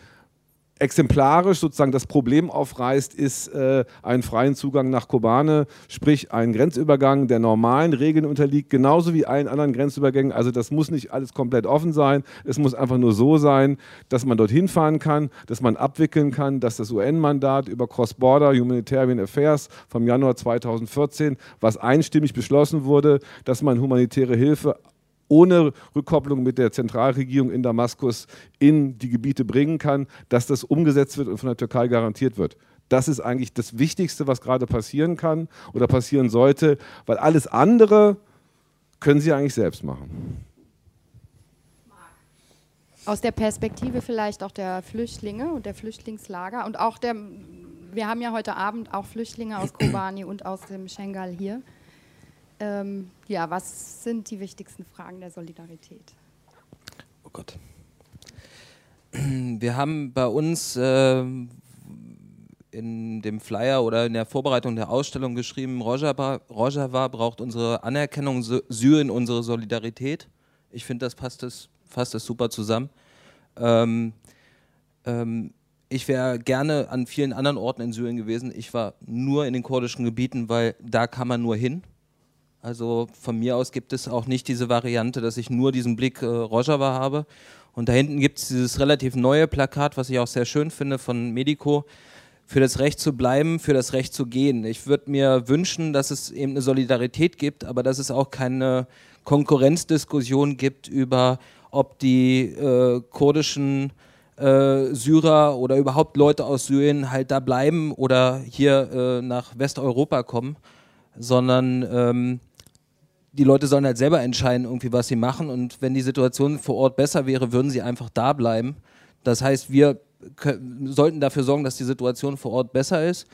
[SPEAKER 2] exemplarisch sozusagen das Problem aufreißt, ist äh, einen freien Zugang nach Kobane, sprich ein Grenzübergang, der normalen Regeln unterliegt, genauso wie allen anderen Grenzübergängen. Also das muss nicht alles komplett offen sein. Es muss einfach nur so sein, dass man dorthin fahren kann, dass man abwickeln kann, dass das UN-Mandat über Cross-Border Humanitarian Affairs vom Januar 2014, was einstimmig beschlossen wurde, dass man humanitäre Hilfe ohne Rückkopplung mit der Zentralregierung in Damaskus in die Gebiete bringen kann, dass das umgesetzt wird und von der Türkei garantiert wird. Das ist eigentlich das Wichtigste, was gerade passieren kann oder passieren sollte, weil alles andere können sie eigentlich selbst machen.
[SPEAKER 1] Aus der Perspektive vielleicht auch der Flüchtlinge und der Flüchtlingslager und auch der, wir haben ja heute Abend auch Flüchtlinge aus Kobani und aus dem Schengal hier. Ähm, ja, was sind die wichtigsten Fragen der Solidarität?
[SPEAKER 4] Oh Gott. Wir haben bei uns äh, in dem Flyer oder in der Vorbereitung der Ausstellung geschrieben, Rojava, Rojava braucht unsere Anerkennung, Syrien unsere Solidarität. Ich finde, das passt das, fasst das super zusammen. Ähm, ähm, ich wäre gerne an vielen anderen Orten in Syrien gewesen. Ich war nur in den kurdischen Gebieten, weil da kann man nur hin. Also von mir aus gibt es auch nicht diese Variante, dass ich nur diesen Blick äh, Rojava habe. Und da hinten gibt es dieses relativ neue Plakat, was ich auch sehr schön finde von Medico, für das Recht zu bleiben, für das Recht zu gehen. Ich würde mir wünschen, dass es eben eine Solidarität gibt, aber dass es auch keine Konkurrenzdiskussion gibt über, ob die äh, kurdischen äh, Syrer oder überhaupt Leute aus Syrien halt da bleiben oder hier äh, nach Westeuropa kommen, sondern ähm, die Leute sollen halt selber entscheiden, irgendwie, was sie machen. Und wenn die Situation vor Ort besser wäre, würden sie einfach da bleiben. Das heißt, wir sollten dafür sorgen, dass die Situation vor Ort besser ist.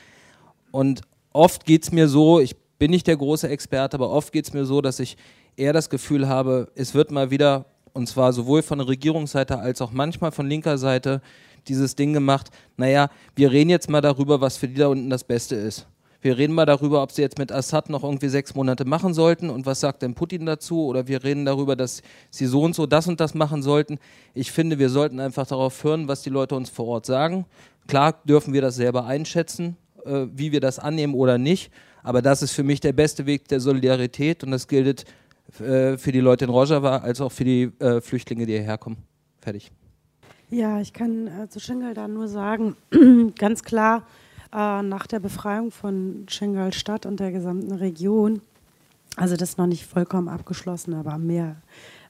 [SPEAKER 4] Und oft geht es mir so, ich bin nicht der große Experte, aber oft geht es mir so, dass ich eher das Gefühl habe, es wird mal wieder, und zwar sowohl von der Regierungsseite als auch manchmal von linker Seite, dieses Ding gemacht, naja, wir reden jetzt mal darüber, was für die da unten das Beste ist. Wir reden mal darüber, ob sie jetzt mit Assad noch irgendwie sechs Monate machen sollten und was sagt denn Putin dazu? Oder wir reden darüber, dass sie so und so das und das machen sollten. Ich finde, wir sollten einfach darauf hören, was die Leute uns vor Ort sagen. Klar dürfen wir das selber einschätzen, äh, wie wir das annehmen oder nicht. Aber das ist für mich der beste Weg der Solidarität und das gilt äh, für die Leute in Rojava als auch für die äh, Flüchtlinge, die hierher kommen. Fertig.
[SPEAKER 3] Ja, ich kann äh, zu Schengal da nur sagen, [CLEARS THROAT] ganz klar, äh, nach der Befreiung von Schengal-Stadt und der gesamten Region, also das ist noch nicht vollkommen abgeschlossen, aber mehr,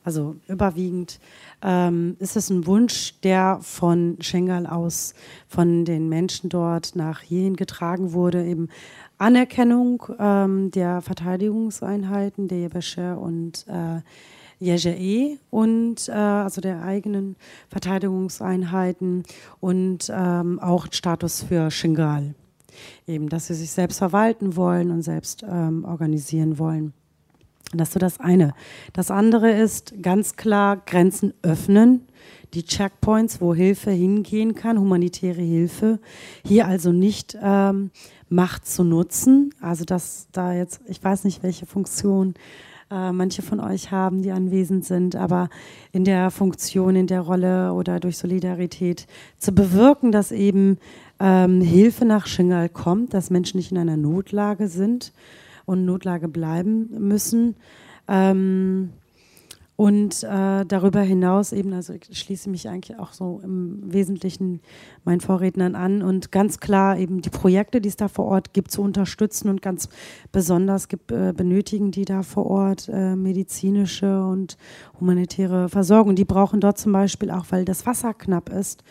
[SPEAKER 3] also überwiegend, ähm, ist es ein Wunsch, der von Schengal aus von den Menschen dort nach hierhin getragen wurde, eben Anerkennung ähm, der Verteidigungseinheiten, der Yebesche und äh, JGE und äh, also der eigenen Verteidigungseinheiten und ähm, auch Status für Shingal. Eben, dass sie sich selbst verwalten wollen und selbst ähm, organisieren wollen. Das ist so das eine. Das andere ist ganz klar Grenzen öffnen, die Checkpoints, wo Hilfe hingehen kann, humanitäre Hilfe. Hier also nicht ähm, Macht zu nutzen. Also dass da jetzt, ich weiß nicht, welche Funktion äh, manche von euch haben, die anwesend sind, aber in der Funktion, in der Rolle oder durch Solidarität zu bewirken, dass eben ähm, Hilfe nach Shingal kommt, dass Menschen nicht in einer Notlage sind und Notlage bleiben müssen. Ähm, Und äh, darüber hinaus eben, also ich schließe mich eigentlich auch so im Wesentlichen meinen Vorrednern an und ganz klar eben die Projekte, die es da vor Ort gibt, zu unterstützen und ganz besonders gibt, äh, benötigen die da vor Ort äh, medizinische und humanitäre Versorgung. Die brauchen dort zum Beispiel auch, weil das Wasser knapp ist,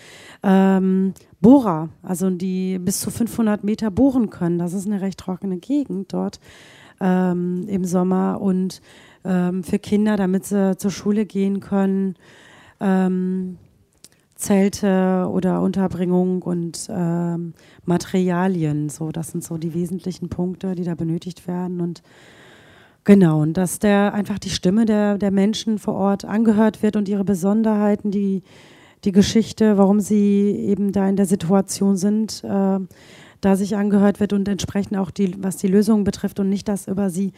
[SPEAKER 3] ähm, Bohrer, also die bis zu 500 Meter bohren können. Das ist eine recht trockene Gegend dort ähm, im Sommer und ähm, für Kinder, damit sie zur Schule gehen können. Ähm, Zelte oder Unterbringung und ähm, Materialien. So, das sind so die wesentlichen Punkte, die da benötigt werden. Und genau, und dass der einfach die Stimme der, der Menschen vor Ort angehört wird und ihre Besonderheiten, die, die Geschichte, warum sie eben da in der Situation sind, äh, da sich angehört wird und entsprechend auch die, was die Lösungen betrifft und nicht, dass über sie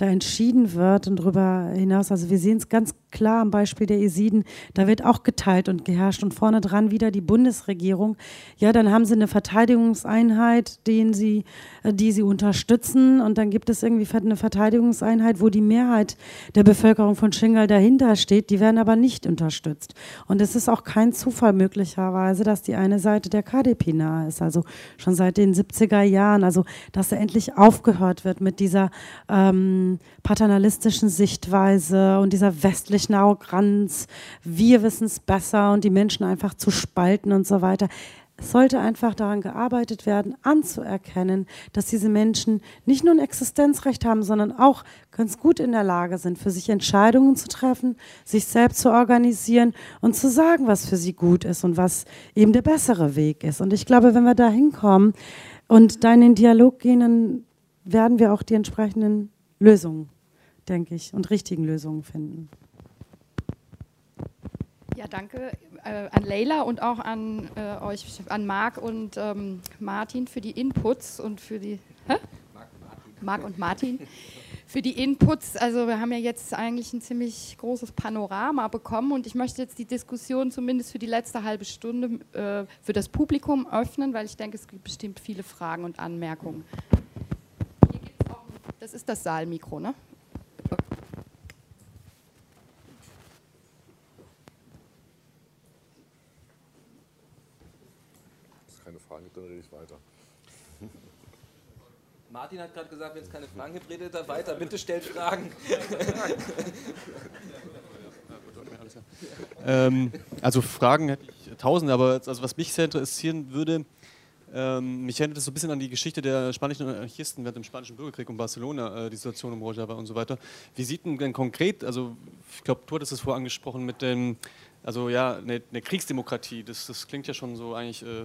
[SPEAKER 3] da entschieden wird und darüber hinaus. Also wir sehen es ganz klar am Beispiel der Esiden, da wird auch geteilt und geherrscht und vorne dran wieder die Bundesregierung. Ja, dann haben sie eine Verteidigungseinheit, den sie, äh, die sie unterstützen und dann gibt es irgendwie eine Verteidigungseinheit, wo die Mehrheit der Bevölkerung von Shingal dahinter steht, die werden aber nicht unterstützt. Und es ist auch kein Zufall möglicherweise, dass die eine Seite der KDP nahe ist, also schon seit den 70er Jahren, also dass da endlich aufgehört wird mit dieser ähm, paternalistischen Sichtweise und dieser westlichen Arroganz, wir wissen es besser und die Menschen einfach zu spalten und so weiter. Es sollte einfach daran gearbeitet werden, anzuerkennen, dass diese Menschen nicht nur ein Existenzrecht haben, sondern auch ganz gut in der Lage sind, für sich Entscheidungen zu treffen, sich selbst zu organisieren und zu sagen, was für sie gut ist und was eben der bessere Weg ist. Und ich glaube, wenn wir da hinkommen und da in den Dialog gehen, dann werden wir auch die entsprechenden Lösungen, denke ich, und richtigen Lösungen finden.
[SPEAKER 1] Ja, danke äh, an Leila und auch an äh, euch, an Marc und ähm, Martin für die Inputs und für die. Hä? Marc und Martin. [LAUGHS] Für die Inputs, also wir haben ja jetzt eigentlich ein ziemlich großes Panorama bekommen und ich möchte jetzt die Diskussion zumindest für die letzte halbe Stunde äh, für das Publikum öffnen, weil ich denke, es gibt bestimmt viele Fragen und Anmerkungen. Das ist das Saalmikro, ne?
[SPEAKER 2] Wenn es keine Fragen gibt, dann rede ich weiter. [LAUGHS]
[SPEAKER 4] Martin hat gerade gesagt, wenn es keine Fragen gibt, redet er weiter. Bitte stellt Fragen. [LAUGHS]
[SPEAKER 5] ähm, also Fragen hätte ich tausende, aber also was mich sehr interessieren würde, ähm, mich erinnert das so ein bisschen an die Geschichte der spanischen Anarchisten während dem Spanischen Bürgerkrieg um Barcelona, äh, die Situation um Rojava und so weiter. Wie sieht denn, denn konkret, also ich glaube, du hattest es vorher angesprochen mit dem, also ja, eine, eine Kriegsdemokratie, das, das, klingt ja schon so eigentlich äh,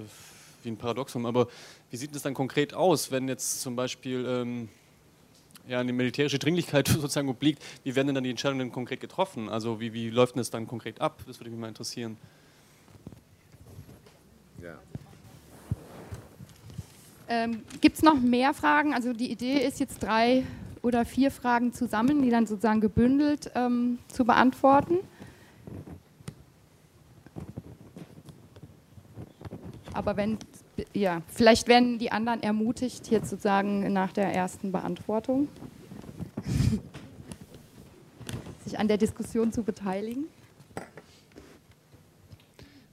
[SPEAKER 5] wie ein Paradoxum, aber wie sieht es dann konkret aus, wenn jetzt zum Beispiel ähm, ja, eine militärische Dringlichkeit [LAUGHS] sozusagen obliegt, wie werden denn dann die Entscheidungen konkret getroffen? Also wie, wie läuft denn das dann konkret ab? Das würde mich mal interessieren.
[SPEAKER 1] Ähm, Gibt es noch mehr Fragen? Also die Idee ist jetzt drei oder vier Fragen zusammen, die dann sozusagen gebündelt ähm, zu beantworten. Aber wenn, ja, vielleicht werden die anderen ermutigt, jetzt sozusagen nach der ersten Beantwortung [LAUGHS] sich an der Diskussion zu beteiligen.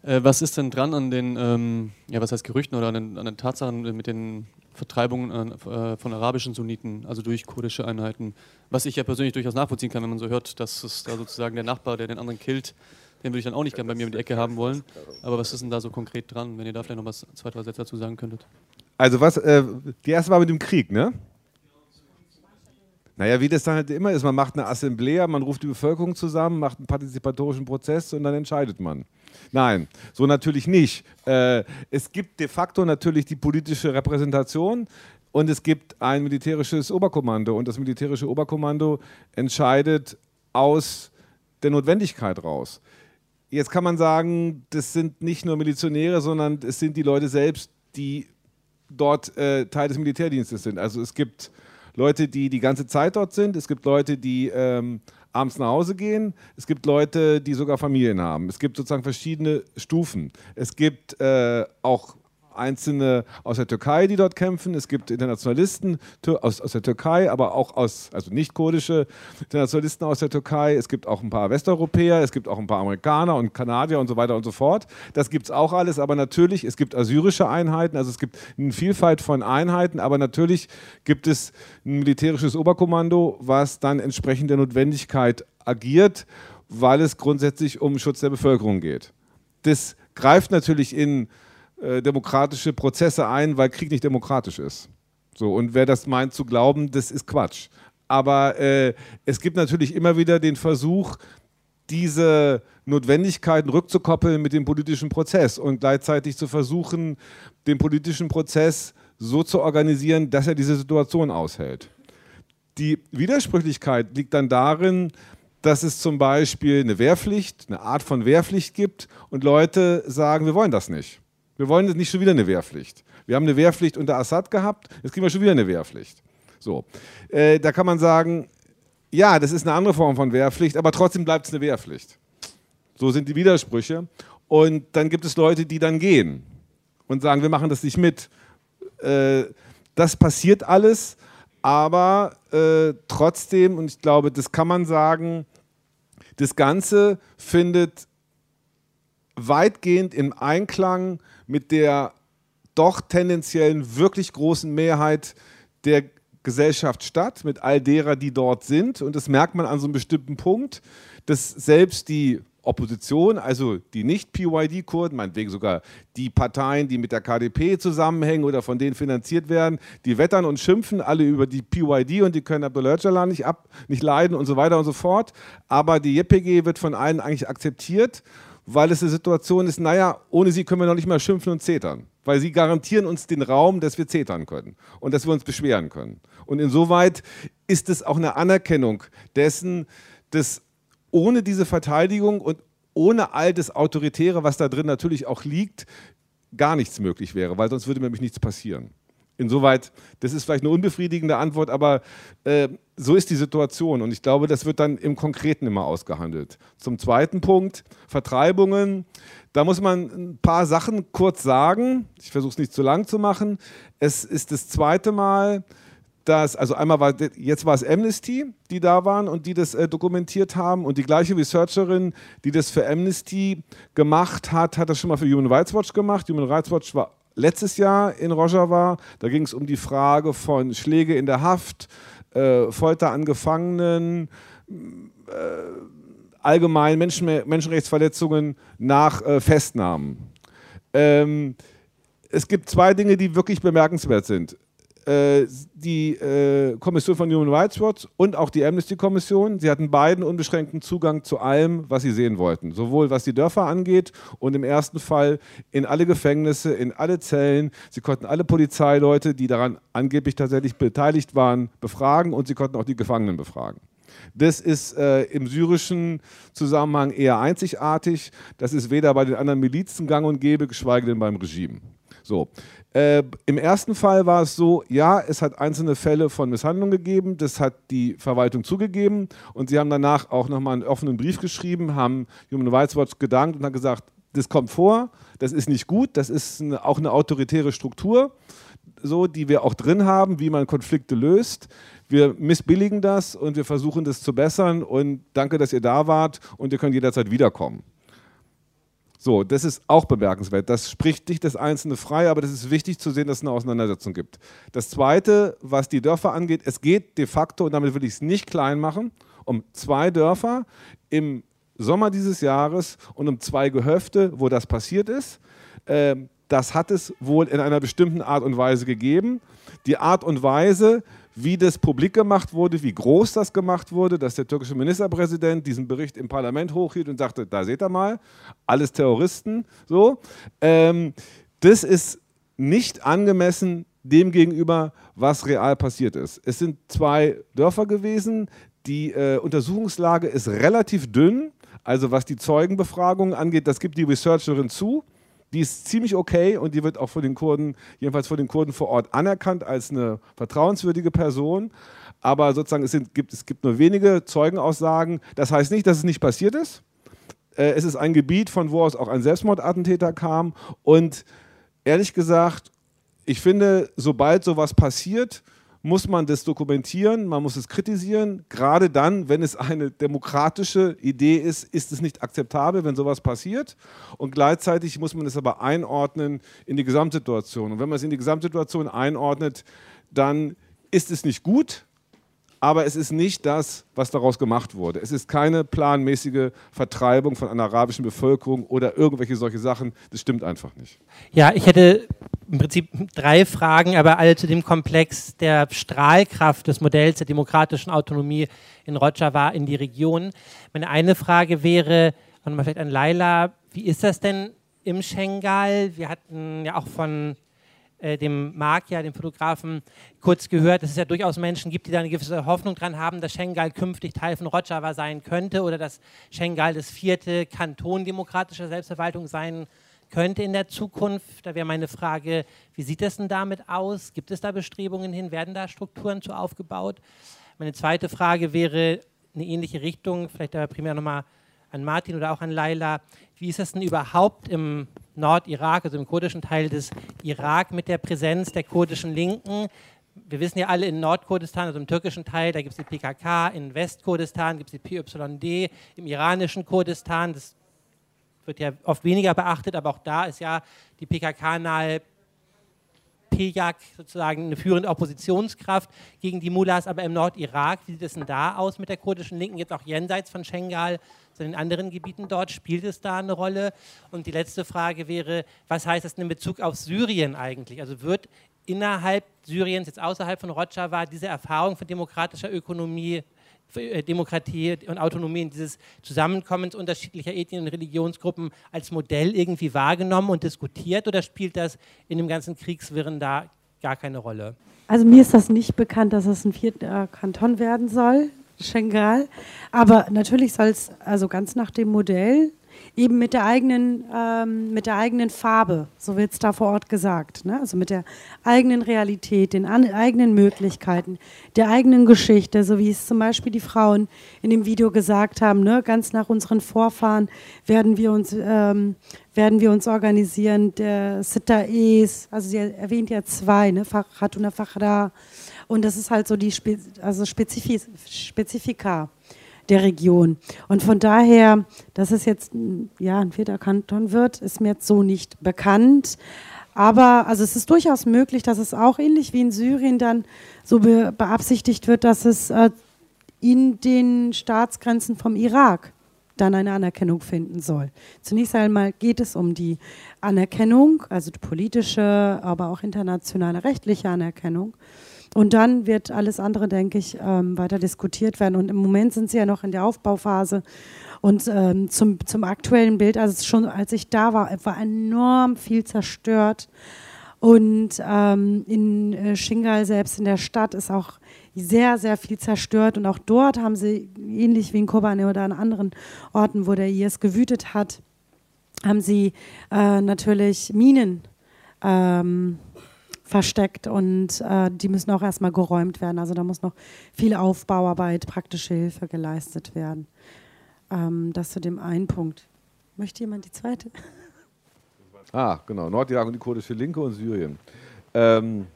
[SPEAKER 5] Äh, was ist denn dran an den, ähm, ja, was heißt Gerüchten oder an den, an den Tatsachen mit den Vertreibungen äh, von arabischen Sunniten, also durch kurdische Einheiten? Was ich ja persönlich durchaus nachvollziehen kann, wenn man so hört, dass es da sozusagen der Nachbar, der den anderen killt, den würde ich dann auch nicht gerne bei mir um die Ecke haben wollen. Aber was ist denn da so konkret dran, wenn ihr da vielleicht noch was, zwei, drei Sätze dazu sagen könntet?
[SPEAKER 2] Also was, äh, die erste war mit dem Krieg, ne? Naja, wie das dann halt immer ist, man macht eine Assemblea, man ruft die Bevölkerung zusammen, macht einen partizipatorischen Prozess und dann entscheidet man. Nein, so natürlich nicht. Äh, es gibt de facto natürlich die politische Repräsentation und es gibt ein militärisches Oberkommando und das militärische Oberkommando entscheidet aus der Notwendigkeit raus. Jetzt kann man sagen, das sind nicht nur Milizionäre, sondern es sind die Leute selbst, die dort äh, Teil des Militärdienstes sind. Also es gibt Leute, die die ganze Zeit dort sind, es gibt Leute, die ähm, abends nach Hause gehen. Es gibt Leute, die sogar Familien haben. Es gibt sozusagen verschiedene Stufen. Es gibt äh, auch einzelne aus der Türkei, die dort kämpfen. Es gibt Internationalisten aus, aus der Türkei, aber auch aus, also nicht kurdische Internationalisten aus der Türkei. Es gibt auch ein paar Westeuropäer, es gibt auch ein paar Amerikaner und Kanadier und so weiter und so fort. Das gibt es auch alles, aber natürlich, es gibt assyrische Einheiten, also es gibt eine Vielfalt von Einheiten, aber natürlich gibt es ein militärisches Oberkommando, was dann entsprechend der Notwendigkeit agiert, weil es grundsätzlich um Schutz der Bevölkerung geht. Das greift natürlich in äh, demokratische Prozesse ein, weil Krieg nicht demokratisch ist. So, und wer das meint zu glauben, das ist Quatsch. Aber äh, es gibt natürlich immer wieder den Versuch, diese Notwendigkeiten rückzukoppeln mit dem politischen Prozess und gleichzeitig zu versuchen, den politischen Prozess so zu organisieren, dass er diese Situation aushält. Die Widersprüchlichkeit liegt dann darin, dass es zum Beispiel eine Wehrpflicht, eine Art von Wehrpflicht gibt und Leute sagen, wir wollen das nicht. Wir wollen nicht schon wieder eine Wehrpflicht. Wir haben eine Wehrpflicht unter Assad gehabt, jetzt kriegen wir schon wieder eine Wehrpflicht. So, äh, da kann man sagen, ja, das ist eine andere Form von Wehrpflicht, aber trotzdem bleibt es eine Wehrpflicht. So sind die Widersprüche. Und dann gibt es Leute, die dann gehen und sagen, wir machen das nicht mit. Äh, das passiert alles, aber äh, trotzdem, und ich glaube, das kann man sagen, das Ganze findet weitgehend im Einklang mit der doch tendenziellen wirklich großen Mehrheit der Gesellschaft statt, mit all derer, die dort sind. Und das merkt man an so einem bestimmten Punkt, dass selbst die Opposition, also die Nicht-PYD-Kurden, meinetwegen sogar die Parteien, die mit der KDP zusammenhängen oder von denen finanziert werden, die wettern und schimpfen alle über die PYD und die können Abdullah Öcalan nicht, ab, nicht leiden und so weiter und so fort. Aber die JPG wird von allen eigentlich akzeptiert weil es eine Situation ist, naja, ohne sie können wir noch nicht mal schimpfen und zetern. Weil sie garantieren uns den Raum, dass wir zetern können und dass wir uns beschweren können. Und insoweit ist es auch eine Anerkennung dessen, dass ohne diese Verteidigung und ohne all das Autoritäre, was da drin natürlich auch liegt, gar nichts möglich wäre, weil sonst würde nämlich nichts passieren. Insoweit, das ist vielleicht eine unbefriedigende Antwort, aber äh, so ist die Situation und ich glaube, das wird dann im Konkreten immer ausgehandelt. Zum zweiten Punkt, Vertreibungen. Da muss man ein paar Sachen kurz sagen. Ich versuche es nicht zu lang zu machen. Es ist das zweite Mal, dass, also einmal war, jetzt war es Amnesty, die da waren und die das äh, dokumentiert haben und die gleiche Researcherin, die das für Amnesty gemacht hat, hat das schon mal für Human Rights Watch gemacht. Human Rights Watch war letztes Jahr in Rojava. Da ging es um die Frage von Schläge in der Haft, äh, Folter an Gefangenen, äh, allgemein Menschen, Menschenrechtsverletzungen nach äh, Festnahmen. Ähm, es gibt zwei Dinge, die wirklich bemerkenswert sind. Äh, die äh, Kommission von Human Rights Watch und auch die Amnesty-Kommission. Sie hatten beiden unbeschränkten Zugang zu allem, was sie sehen wollten. Sowohl was die Dörfer angeht und im ersten Fall in alle Gefängnisse, in alle Zellen. Sie konnten alle Polizeileute, die daran angeblich tatsächlich beteiligt waren, befragen und sie konnten auch die Gefangenen befragen. Das ist äh, im syrischen Zusammenhang eher einzigartig. Das ist weder bei den anderen Milizen gang und gäbe, geschweige denn beim Regime. So. Äh, Im ersten Fall war es so, ja, es hat einzelne Fälle von Misshandlung gegeben, das hat die Verwaltung zugegeben und sie haben danach auch nochmal einen offenen Brief geschrieben, haben Human Rights Watch gedankt und haben gesagt, das kommt vor, das ist nicht gut, das ist eine, auch eine autoritäre Struktur, so, die wir auch drin haben, wie man Konflikte löst. Wir missbilligen das und wir versuchen das zu bessern und danke, dass ihr da wart und ihr könnt jederzeit wiederkommen. So, das ist auch bemerkenswert. Das spricht nicht das Einzelne frei, aber das ist wichtig zu sehen, dass es eine Auseinandersetzung gibt. Das Zweite, was die Dörfer angeht, es geht de facto, und damit will ich es nicht klein machen, um zwei Dörfer im Sommer dieses Jahres und um zwei Gehöfte, wo das passiert ist. Ähm, das hat es wohl in einer bestimmten Art und Weise gegeben. Die Art und Weise, wie das publik gemacht wurde, wie groß das gemacht wurde, dass der türkische Ministerpräsident diesen Bericht im Parlament hochhielt und sagte, da seht ihr mal, alles Terroristen, so. Ähm, das ist nicht angemessen dem gegenüber, was real passiert ist. Es sind zwei Dörfer gewesen, die äh, Untersuchungslage ist relativ dünn, also was die Zeugenbefragung angeht, das gibt die Researcherin zu. Die ist ziemlich okay und die wird auch von den Kurden, jedenfalls von den Kurden vor Ort anerkannt als eine vertrauenswürdige Person. Aber sozusagen es, sind, gibt, es gibt nur wenige Zeugenaussagen. Das heißt nicht, dass es nicht passiert ist. Äh, es ist ein Gebiet, von wo aus auch ein Selbstmordattentäter kam und ehrlich gesagt, ich finde, sobald sowas passiert, muss man das dokumentieren, man muss es kritisieren. Gerade dann, wenn es eine demokratische Idee ist, ist es nicht akzeptabel, wenn sowas passiert. Und gleichzeitig muss man es aber einordnen in die Gesamtsituation. Und wenn man es in die Gesamtsituation einordnet, dann ist es nicht gut, aber es ist nicht das, was daraus gemacht wurde. Es ist keine planmäßige Vertreibung von einer arabischen Bevölkerung oder irgendwelche solche Sachen. Das stimmt einfach nicht.
[SPEAKER 6] Ja, ich hätte im Prinzip drei Fragen, aber alle zu dem Komplex der Strahlkraft des Modells der demokratischen Autonomie in Rojava in die Region. Meine eine Frage wäre, und mal vielleicht an Laila, wie ist das denn im Schengal? Wir hatten ja auch von äh, dem Marc, ja, dem Fotografen, kurz gehört, dass es ja durchaus Menschen gibt, die da eine gewisse Hoffnung dran haben, dass Schengal künftig Teil von Rojava sein könnte oder dass Schengal das vierte Kanton demokratischer Selbstverwaltung sein könnte in der Zukunft. Da wäre meine Frage, wie sieht es denn damit aus? Gibt es da Bestrebungen hin? Werden da Strukturen zu aufgebaut? Meine zweite Frage wäre eine ähnliche Richtung, vielleicht aber primär nochmal an Martin oder auch an Laila. Wie ist es denn überhaupt im Nordirak, also im kurdischen Teil des Irak, mit der Präsenz der kurdischen Linken? Wir wissen ja alle, in Nordkurdistan, also im türkischen Teil, da gibt es die PKK, in Westkurdistan gibt es die PYD, im iranischen Kurdistan, das wird ja oft weniger beachtet, aber auch da ist ja die PKK-nahe PJAK sozusagen eine führende Oppositionskraft gegen die Mullahs, aber im Nordirak, wie sieht es denn da aus mit der kurdischen Linken, jetzt auch jenseits von Schengal, sondern in anderen Gebieten dort, spielt es da eine Rolle? Und die letzte Frage wäre, was heißt das in Bezug auf Syrien eigentlich? Also wird innerhalb Syriens, jetzt außerhalb von Rojava, diese Erfahrung von demokratischer Ökonomie Demokratie und Autonomie, dieses Zusammenkommens unterschiedlicher Ethnien und Religionsgruppen als Modell irgendwie wahrgenommen und diskutiert oder spielt das in dem ganzen Kriegswirren da gar keine Rolle?
[SPEAKER 3] Also mir ist das nicht bekannt, dass es ein vierter Kanton werden soll, Schengal. Aber natürlich soll es also ganz nach dem Modell eben mit der eigenen, ähm, mit der eigenen Farbe, so wird es da vor Ort gesagt, ne? also mit der eigenen Realität, den eigenen Möglichkeiten, der eigenen Geschichte, so wie es zum Beispiel die Frauen in dem Video gesagt haben, ne? ganz nach unseren Vorfahren werden wir uns, ähm, werden wir uns organisieren, der Sittaes, also sie erwähnt ja zwei, ne? Khatuna Fakhra, und das ist halt so die Spe also Spezifika der Region. Und von daher, dass es jetzt ja, ein vierter Kanton wird, ist mir jetzt so nicht bekannt. Aber also es ist durchaus möglich, dass es auch ähnlich wie in Syrien dann so be beabsichtigt wird, dass es äh, in den Staatsgrenzen vom Irak dann eine Anerkennung finden soll. Zunächst einmal geht es um die Anerkennung, also die politische, aber auch internationale rechtliche Anerkennung. Und dann wird alles andere, denke ich, ähm, weiter diskutiert werden. Und im Moment sind sie ja noch in der Aufbauphase. Und ähm, zum, zum aktuellen Bild, also schon als ich da war, war enorm viel zerstört. Und ähm, in äh, Shingal selbst in der Stadt ist auch sehr, sehr viel zerstört. Und auch dort haben sie, ähnlich wie in Kobane oder an anderen Orten, wo der IS gewütet hat, haben sie äh, natürlich Minen ähm, versteckt und äh, die müssen auch erstmal geräumt werden. Also da muss noch viel Aufbauarbeit, praktische Hilfe geleistet werden. Ähm, das zu dem einen Punkt. Möchte jemand die zweite? [LAUGHS]
[SPEAKER 2] Ah, genau. Nordirak und die kurdische Linke und Syrien. Ähm,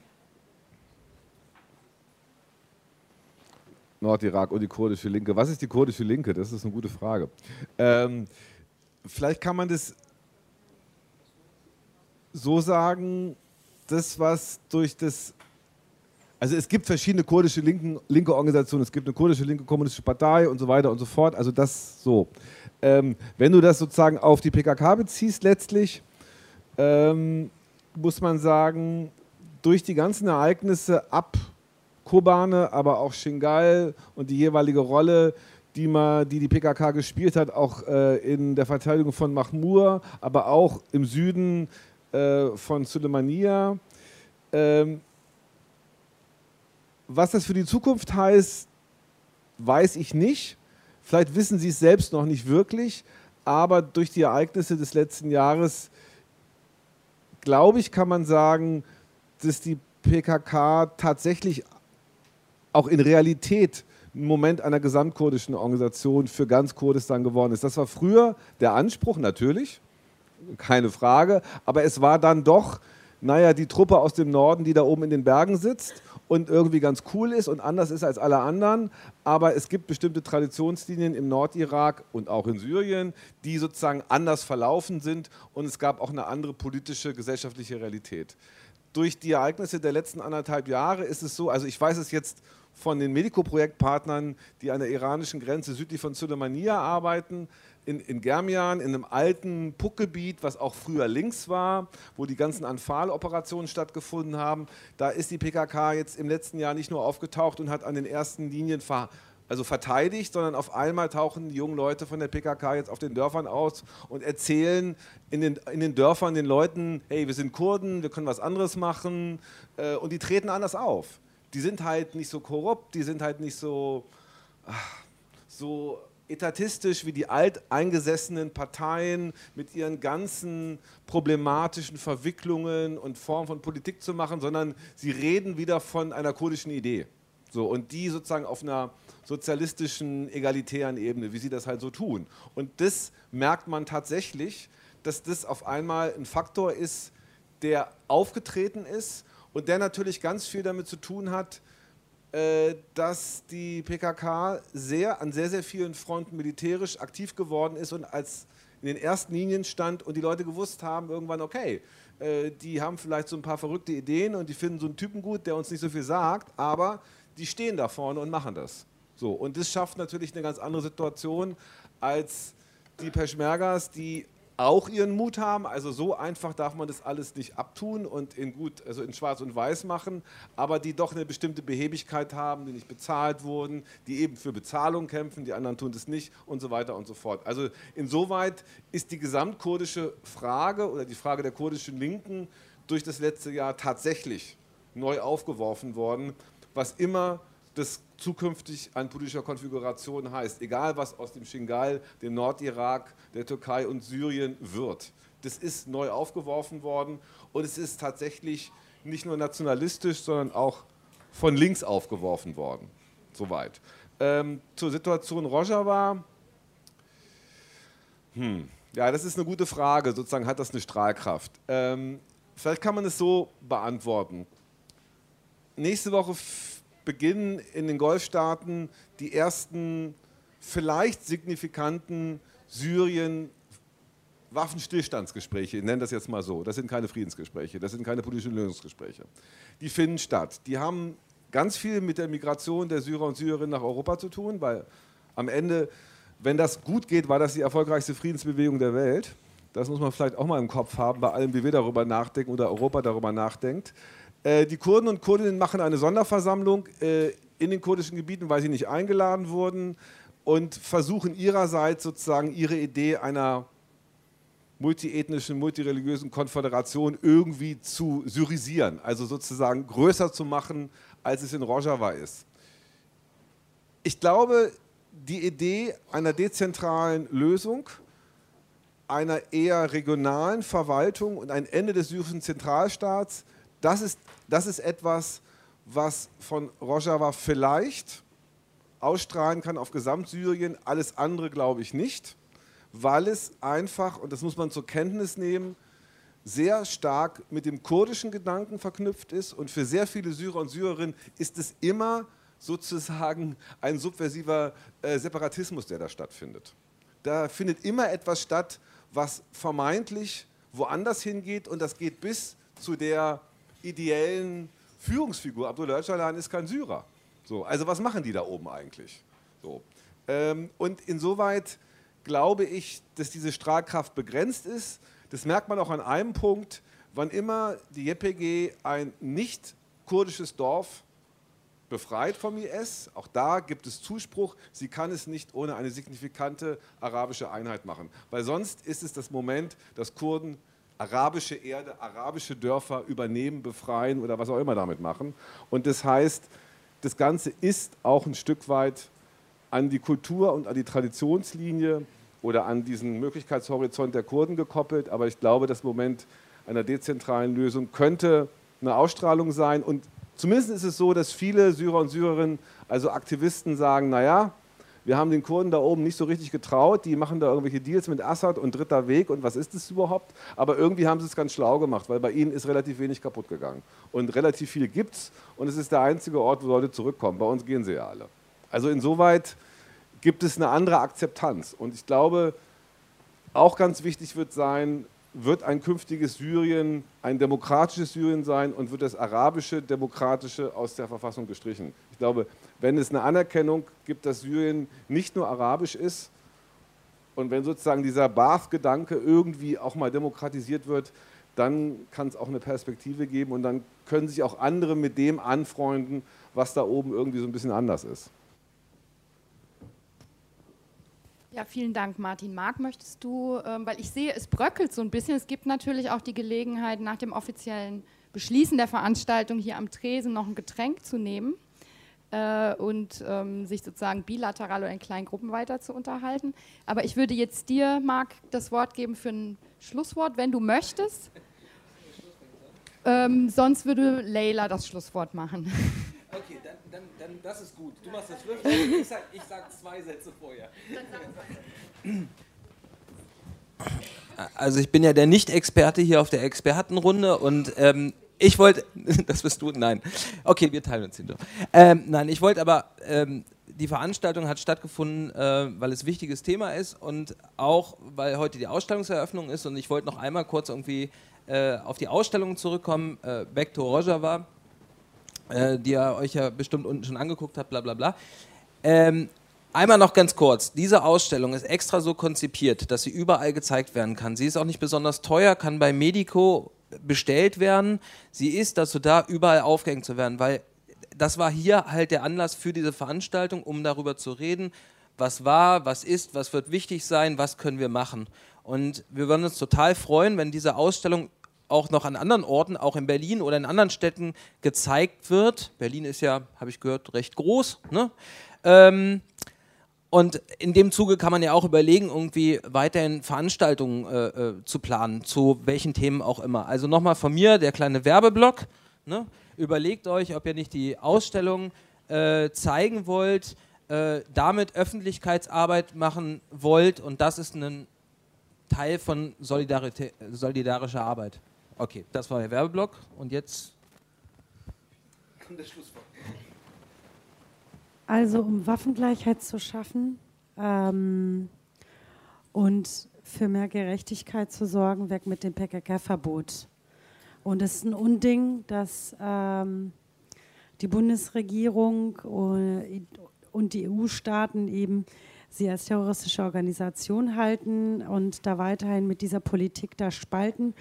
[SPEAKER 2] Nordirak und die kurdische Linke. Was ist die kurdische Linke? Das ist eine gute Frage. Ähm, vielleicht kann man das so sagen, das, was durch das. Also es gibt verschiedene kurdische linken, linke Organisationen, es gibt eine kurdische linke kommunistische Partei und so weiter und so fort. Also das so. Ähm, wenn du das sozusagen auf die PKK beziehst, letztlich ähm, muss man sagen, durch die ganzen Ereignisse ab Kobane, aber auch Shingal und die jeweilige Rolle, die, man, die die PKK gespielt hat, auch äh, in der Verteidigung von Mahmur, aber auch im Süden äh, von Sulemania. Ähm, was das für die Zukunft heißt, weiß ich nicht. Vielleicht wissen Sie es selbst noch nicht wirklich, aber durch die Ereignisse des letzten Jahres, glaube ich, kann man sagen, dass die PKK tatsächlich auch in Realität ein Moment einer gesamtkurdischen Organisation für ganz Kurdistan geworden ist. Das war früher der Anspruch, natürlich keine Frage. Aber es war dann doch naja, die Truppe aus dem Norden, die da oben in den Bergen sitzt und irgendwie ganz cool ist und anders ist als alle anderen. Aber es gibt bestimmte Traditionslinien im Nordirak und auch in Syrien, die sozusagen anders verlaufen sind und es gab auch eine andere politische, gesellschaftliche Realität. Durch die Ereignisse der letzten anderthalb Jahre ist es so, also ich weiß es jetzt von den Medico-Projektpartnern, die an der iranischen Grenze südlich von Suleimania arbeiten, in, in Germian, in einem alten Puckgebiet, was auch früher links war, wo die ganzen Anfal-Operationen stattgefunden haben. Da ist die PKK jetzt im letzten Jahr nicht nur aufgetaucht und hat an den ersten Linien ver, also verteidigt, sondern auf einmal tauchen die jungen Leute von der PKK jetzt auf den Dörfern aus und erzählen in den, in den Dörfern den Leuten, hey, wir sind Kurden, wir können was anderes machen äh, und die treten anders auf. Die sind halt nicht so korrupt, die sind halt nicht so, ach, so etatistisch wie die alteingesessenen Parteien mit ihren ganzen problematischen Verwicklungen und Formen von Politik zu machen, sondern sie reden wieder von einer kurdischen Idee. So, und die sozusagen auf einer sozialistischen, egalitären Ebene, wie sie das halt so tun. Und das merkt man tatsächlich, dass das auf einmal ein Faktor ist, der aufgetreten ist und der natürlich ganz viel damit zu tun hat, dass die PKK sehr, an sehr, sehr vielen Fronten militärisch aktiv geworden ist und als in den ersten Linien stand und die Leute gewusst haben irgendwann, okay, äh, die haben vielleicht so ein paar verrückte Ideen und die finden so einen Typen gut, der uns nicht so viel sagt, aber die stehen da vorne und machen das. So, und das schafft natürlich eine ganz andere Situation als die Peschmergas, die auch ihren Mut haben. Also so einfach darf man das alles nicht abtun und in gut, also in Schwarz und Weiß machen, aber die doch eine bestimmte Behebigkeit haben, die nicht bezahlt wurden, die eben für Bezahlung kämpfen, die anderen tun das nicht und so weiter und so fort. Also insoweit ist die gesamtkurdische Frage oder die Frage der kurdischen Linken durch das letzte Jahr tatsächlich neu aufgeworfen worden, was immer das zukünftig an politischer Konfiguration heißt, egal was aus dem Shingal, dem Nordirak, der Türkei und Syrien wird. Das ist neu aufgeworfen worden und es ist tatsächlich nicht nur nationalistisch, sondern auch von links aufgeworfen worden. Soweit. Ähm, zur Situation Rojava. Hm. Ja, das ist eine gute Frage. Sozusagen hat das eine Strahlkraft. Ähm, vielleicht kann man es so beantworten. Nächste Woche beginnen in den Golfstaaten die ersten vielleicht signifikanten Syrien Waffenstillstandsgespräche, ich nenne das jetzt mal so, das sind keine Friedensgespräche, das sind keine politischen Lösungsgespräche. Die finden statt. Die haben ganz viel mit der Migration der Syrer und Syrerinnen nach Europa zu tun, weil am Ende, wenn das gut geht, war das die erfolgreichste Friedensbewegung der Welt. Das muss man vielleicht auch mal im Kopf haben, bei allem, wie wir darüber nachdenken oder Europa darüber nachdenkt. Äh, die Kurden und Kurdinnen machen eine Sonderversammlung äh, in den kurdischen Gebieten, weil sie nicht eingeladen wurden und versuchen ihrerseits sozusagen ihre Idee einer multiethnischen, multireligiösen Konföderation irgendwie zu syrisieren, also sozusagen größer zu machen, als es in Rojava ist. Ich glaube, die Idee einer dezentralen Lösung, einer eher regionalen Verwaltung und ein Ende des syrischen Zentralstaats das ist, das ist etwas, was von Rojava vielleicht ausstrahlen kann auf Gesamtsyrien. Alles andere glaube ich nicht, weil es einfach, und das muss man zur Kenntnis nehmen, sehr stark mit dem kurdischen Gedanken verknüpft ist. Und für sehr viele Syrer und Syrerinnen ist es immer sozusagen ein subversiver äh, Separatismus, der da stattfindet. Da findet immer etwas statt, was vermeintlich woanders hingeht und das geht bis zu der ideellen Führungsfigur. Abdullah Öcalan ist kein Syrer. So, also was machen die da oben eigentlich? So. Ähm, und insoweit glaube ich, dass diese Strahlkraft begrenzt ist. Das merkt man auch an einem Punkt, wann immer die JPG ein nicht kurdisches Dorf befreit vom IS, auch da gibt es Zuspruch, sie kann es nicht ohne eine signifikante arabische Einheit machen. Weil sonst ist es das Moment, dass Kurden arabische Erde, arabische Dörfer übernehmen, befreien oder was auch immer damit machen. Und das heißt, das Ganze ist auch ein Stück weit an die Kultur und an die Traditionslinie oder an diesen Möglichkeitshorizont der Kurden gekoppelt. Aber ich glaube, das Moment einer dezentralen Lösung könnte eine Ausstrahlung sein. Und zumindest ist es so, dass viele Syrer und Syrerinnen, also Aktivisten, sagen, naja, wir haben den Kurden da oben nicht so richtig getraut, die machen da irgendwelche Deals mit Assad und dritter Weg und was ist das überhaupt? Aber irgendwie haben sie es ganz schlau gemacht, weil bei ihnen ist relativ wenig kaputt gegangen. Und relativ viel gibt es und es ist der einzige Ort, wo Leute zurückkommen. Bei uns gehen sie ja alle. Also insoweit gibt es eine andere Akzeptanz. Und ich glaube, auch ganz wichtig wird sein, wird ein künftiges Syrien ein demokratisches Syrien sein und wird das arabische, demokratische aus der Verfassung gestrichen. Ich glaube, wenn es eine Anerkennung gibt, dass Syrien nicht nur arabisch ist und wenn sozusagen dieser Baath-Gedanke irgendwie auch mal demokratisiert wird, dann kann es auch eine Perspektive geben und dann können sich auch andere mit dem anfreunden, was da oben irgendwie so ein bisschen anders ist.
[SPEAKER 1] Ja, vielen Dank, Martin. Marc, möchtest du, ähm, weil ich sehe, es bröckelt so ein bisschen. Es gibt natürlich auch die Gelegenheit, nach dem offiziellen Beschließen der Veranstaltung hier am Tresen noch ein Getränk zu nehmen äh, und ähm, sich sozusagen bilateral oder in kleinen Gruppen weiter zu unterhalten. Aber ich würde jetzt dir, Marc, das Wort geben für ein Schlusswort, wenn du möchtest. Ähm, sonst würde Leila das Schlusswort machen. [LAUGHS]
[SPEAKER 4] Okay, dann, dann, dann das ist gut. Du machst das Schlusswort. Ich sag, ich sag zwei Sätze vorher. Also ich bin ja der Nicht-Experte hier auf der Expertenrunde und ähm, ich wollte, [LAUGHS] das bist du, nein. Okay, wir teilen uns hinter. Ähm, nein, ich wollte aber, ähm, die Veranstaltung hat stattgefunden, äh, weil es ein wichtiges Thema ist und auch, weil heute die Ausstellungseröffnung ist und ich wollte noch einmal kurz irgendwie äh, auf die Ausstellung zurückkommen. Äh, Back to Rojava äh, die ihr euch ja bestimmt unten schon angeguckt habt, bla bla bla. Ähm, einmal noch ganz kurz, diese Ausstellung ist extra so konzipiert, dass sie überall gezeigt werden kann. Sie ist auch nicht besonders teuer, kann bei Medico bestellt werden. Sie ist dazu da, überall aufgehängt zu werden, weil das war hier halt der Anlass für diese Veranstaltung, um darüber zu reden, was war, was ist, was wird wichtig sein, was können wir machen. Und wir würden uns total freuen, wenn diese Ausstellung auch noch an anderen Orten, auch in Berlin oder in anderen Städten gezeigt wird. Berlin ist ja, habe ich gehört, recht groß. Ne? Ähm, und in dem Zuge kann man ja auch überlegen, irgendwie weiterhin Veranstaltungen äh, äh, zu planen, zu welchen Themen auch immer. Also nochmal von mir der kleine Werbeblock. Ne? Überlegt euch, ob ihr nicht die Ausstellung äh, zeigen wollt, äh, damit Öffentlichkeitsarbeit machen wollt und das ist ein Teil von solidarischer Arbeit. Okay, das war der Werbeblock und jetzt kommt der Schlusswort.
[SPEAKER 3] Also um Waffengleichheit zu schaffen ähm, und für mehr Gerechtigkeit zu sorgen, weg mit dem PKK-Verbot. Und es ist ein Unding, dass ähm, die Bundesregierung und die EU-Staaten eben sie als terroristische Organisation halten und da weiterhin mit dieser Politik da spalten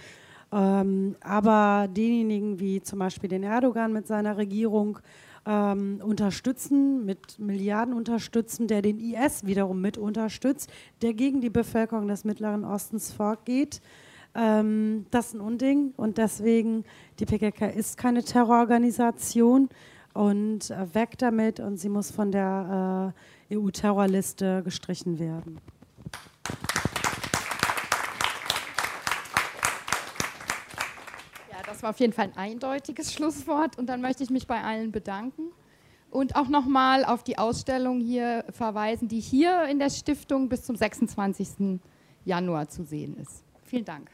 [SPEAKER 3] ähm, aber denjenigen wie zum Beispiel den Erdogan mit seiner Regierung ähm, unterstützen, mit Milliarden unterstützen, der den IS wiederum mit unterstützt, der gegen die Bevölkerung des Mittleren Ostens vorgeht. Ähm, das ist ein Unding und deswegen, die PKK ist keine Terrororganisation und äh, weg damit und sie muss von der äh, EU-Terrorliste gestrichen werden.
[SPEAKER 1] Das war auf jeden Fall ein eindeutiges [LAUGHS] Schlusswort und dann möchte ich mich bei allen bedanken und auch nochmal auf die Ausstellung hier verweisen, die hier in der Stiftung bis zum 26. Januar zu sehen ist. Vielen Dank.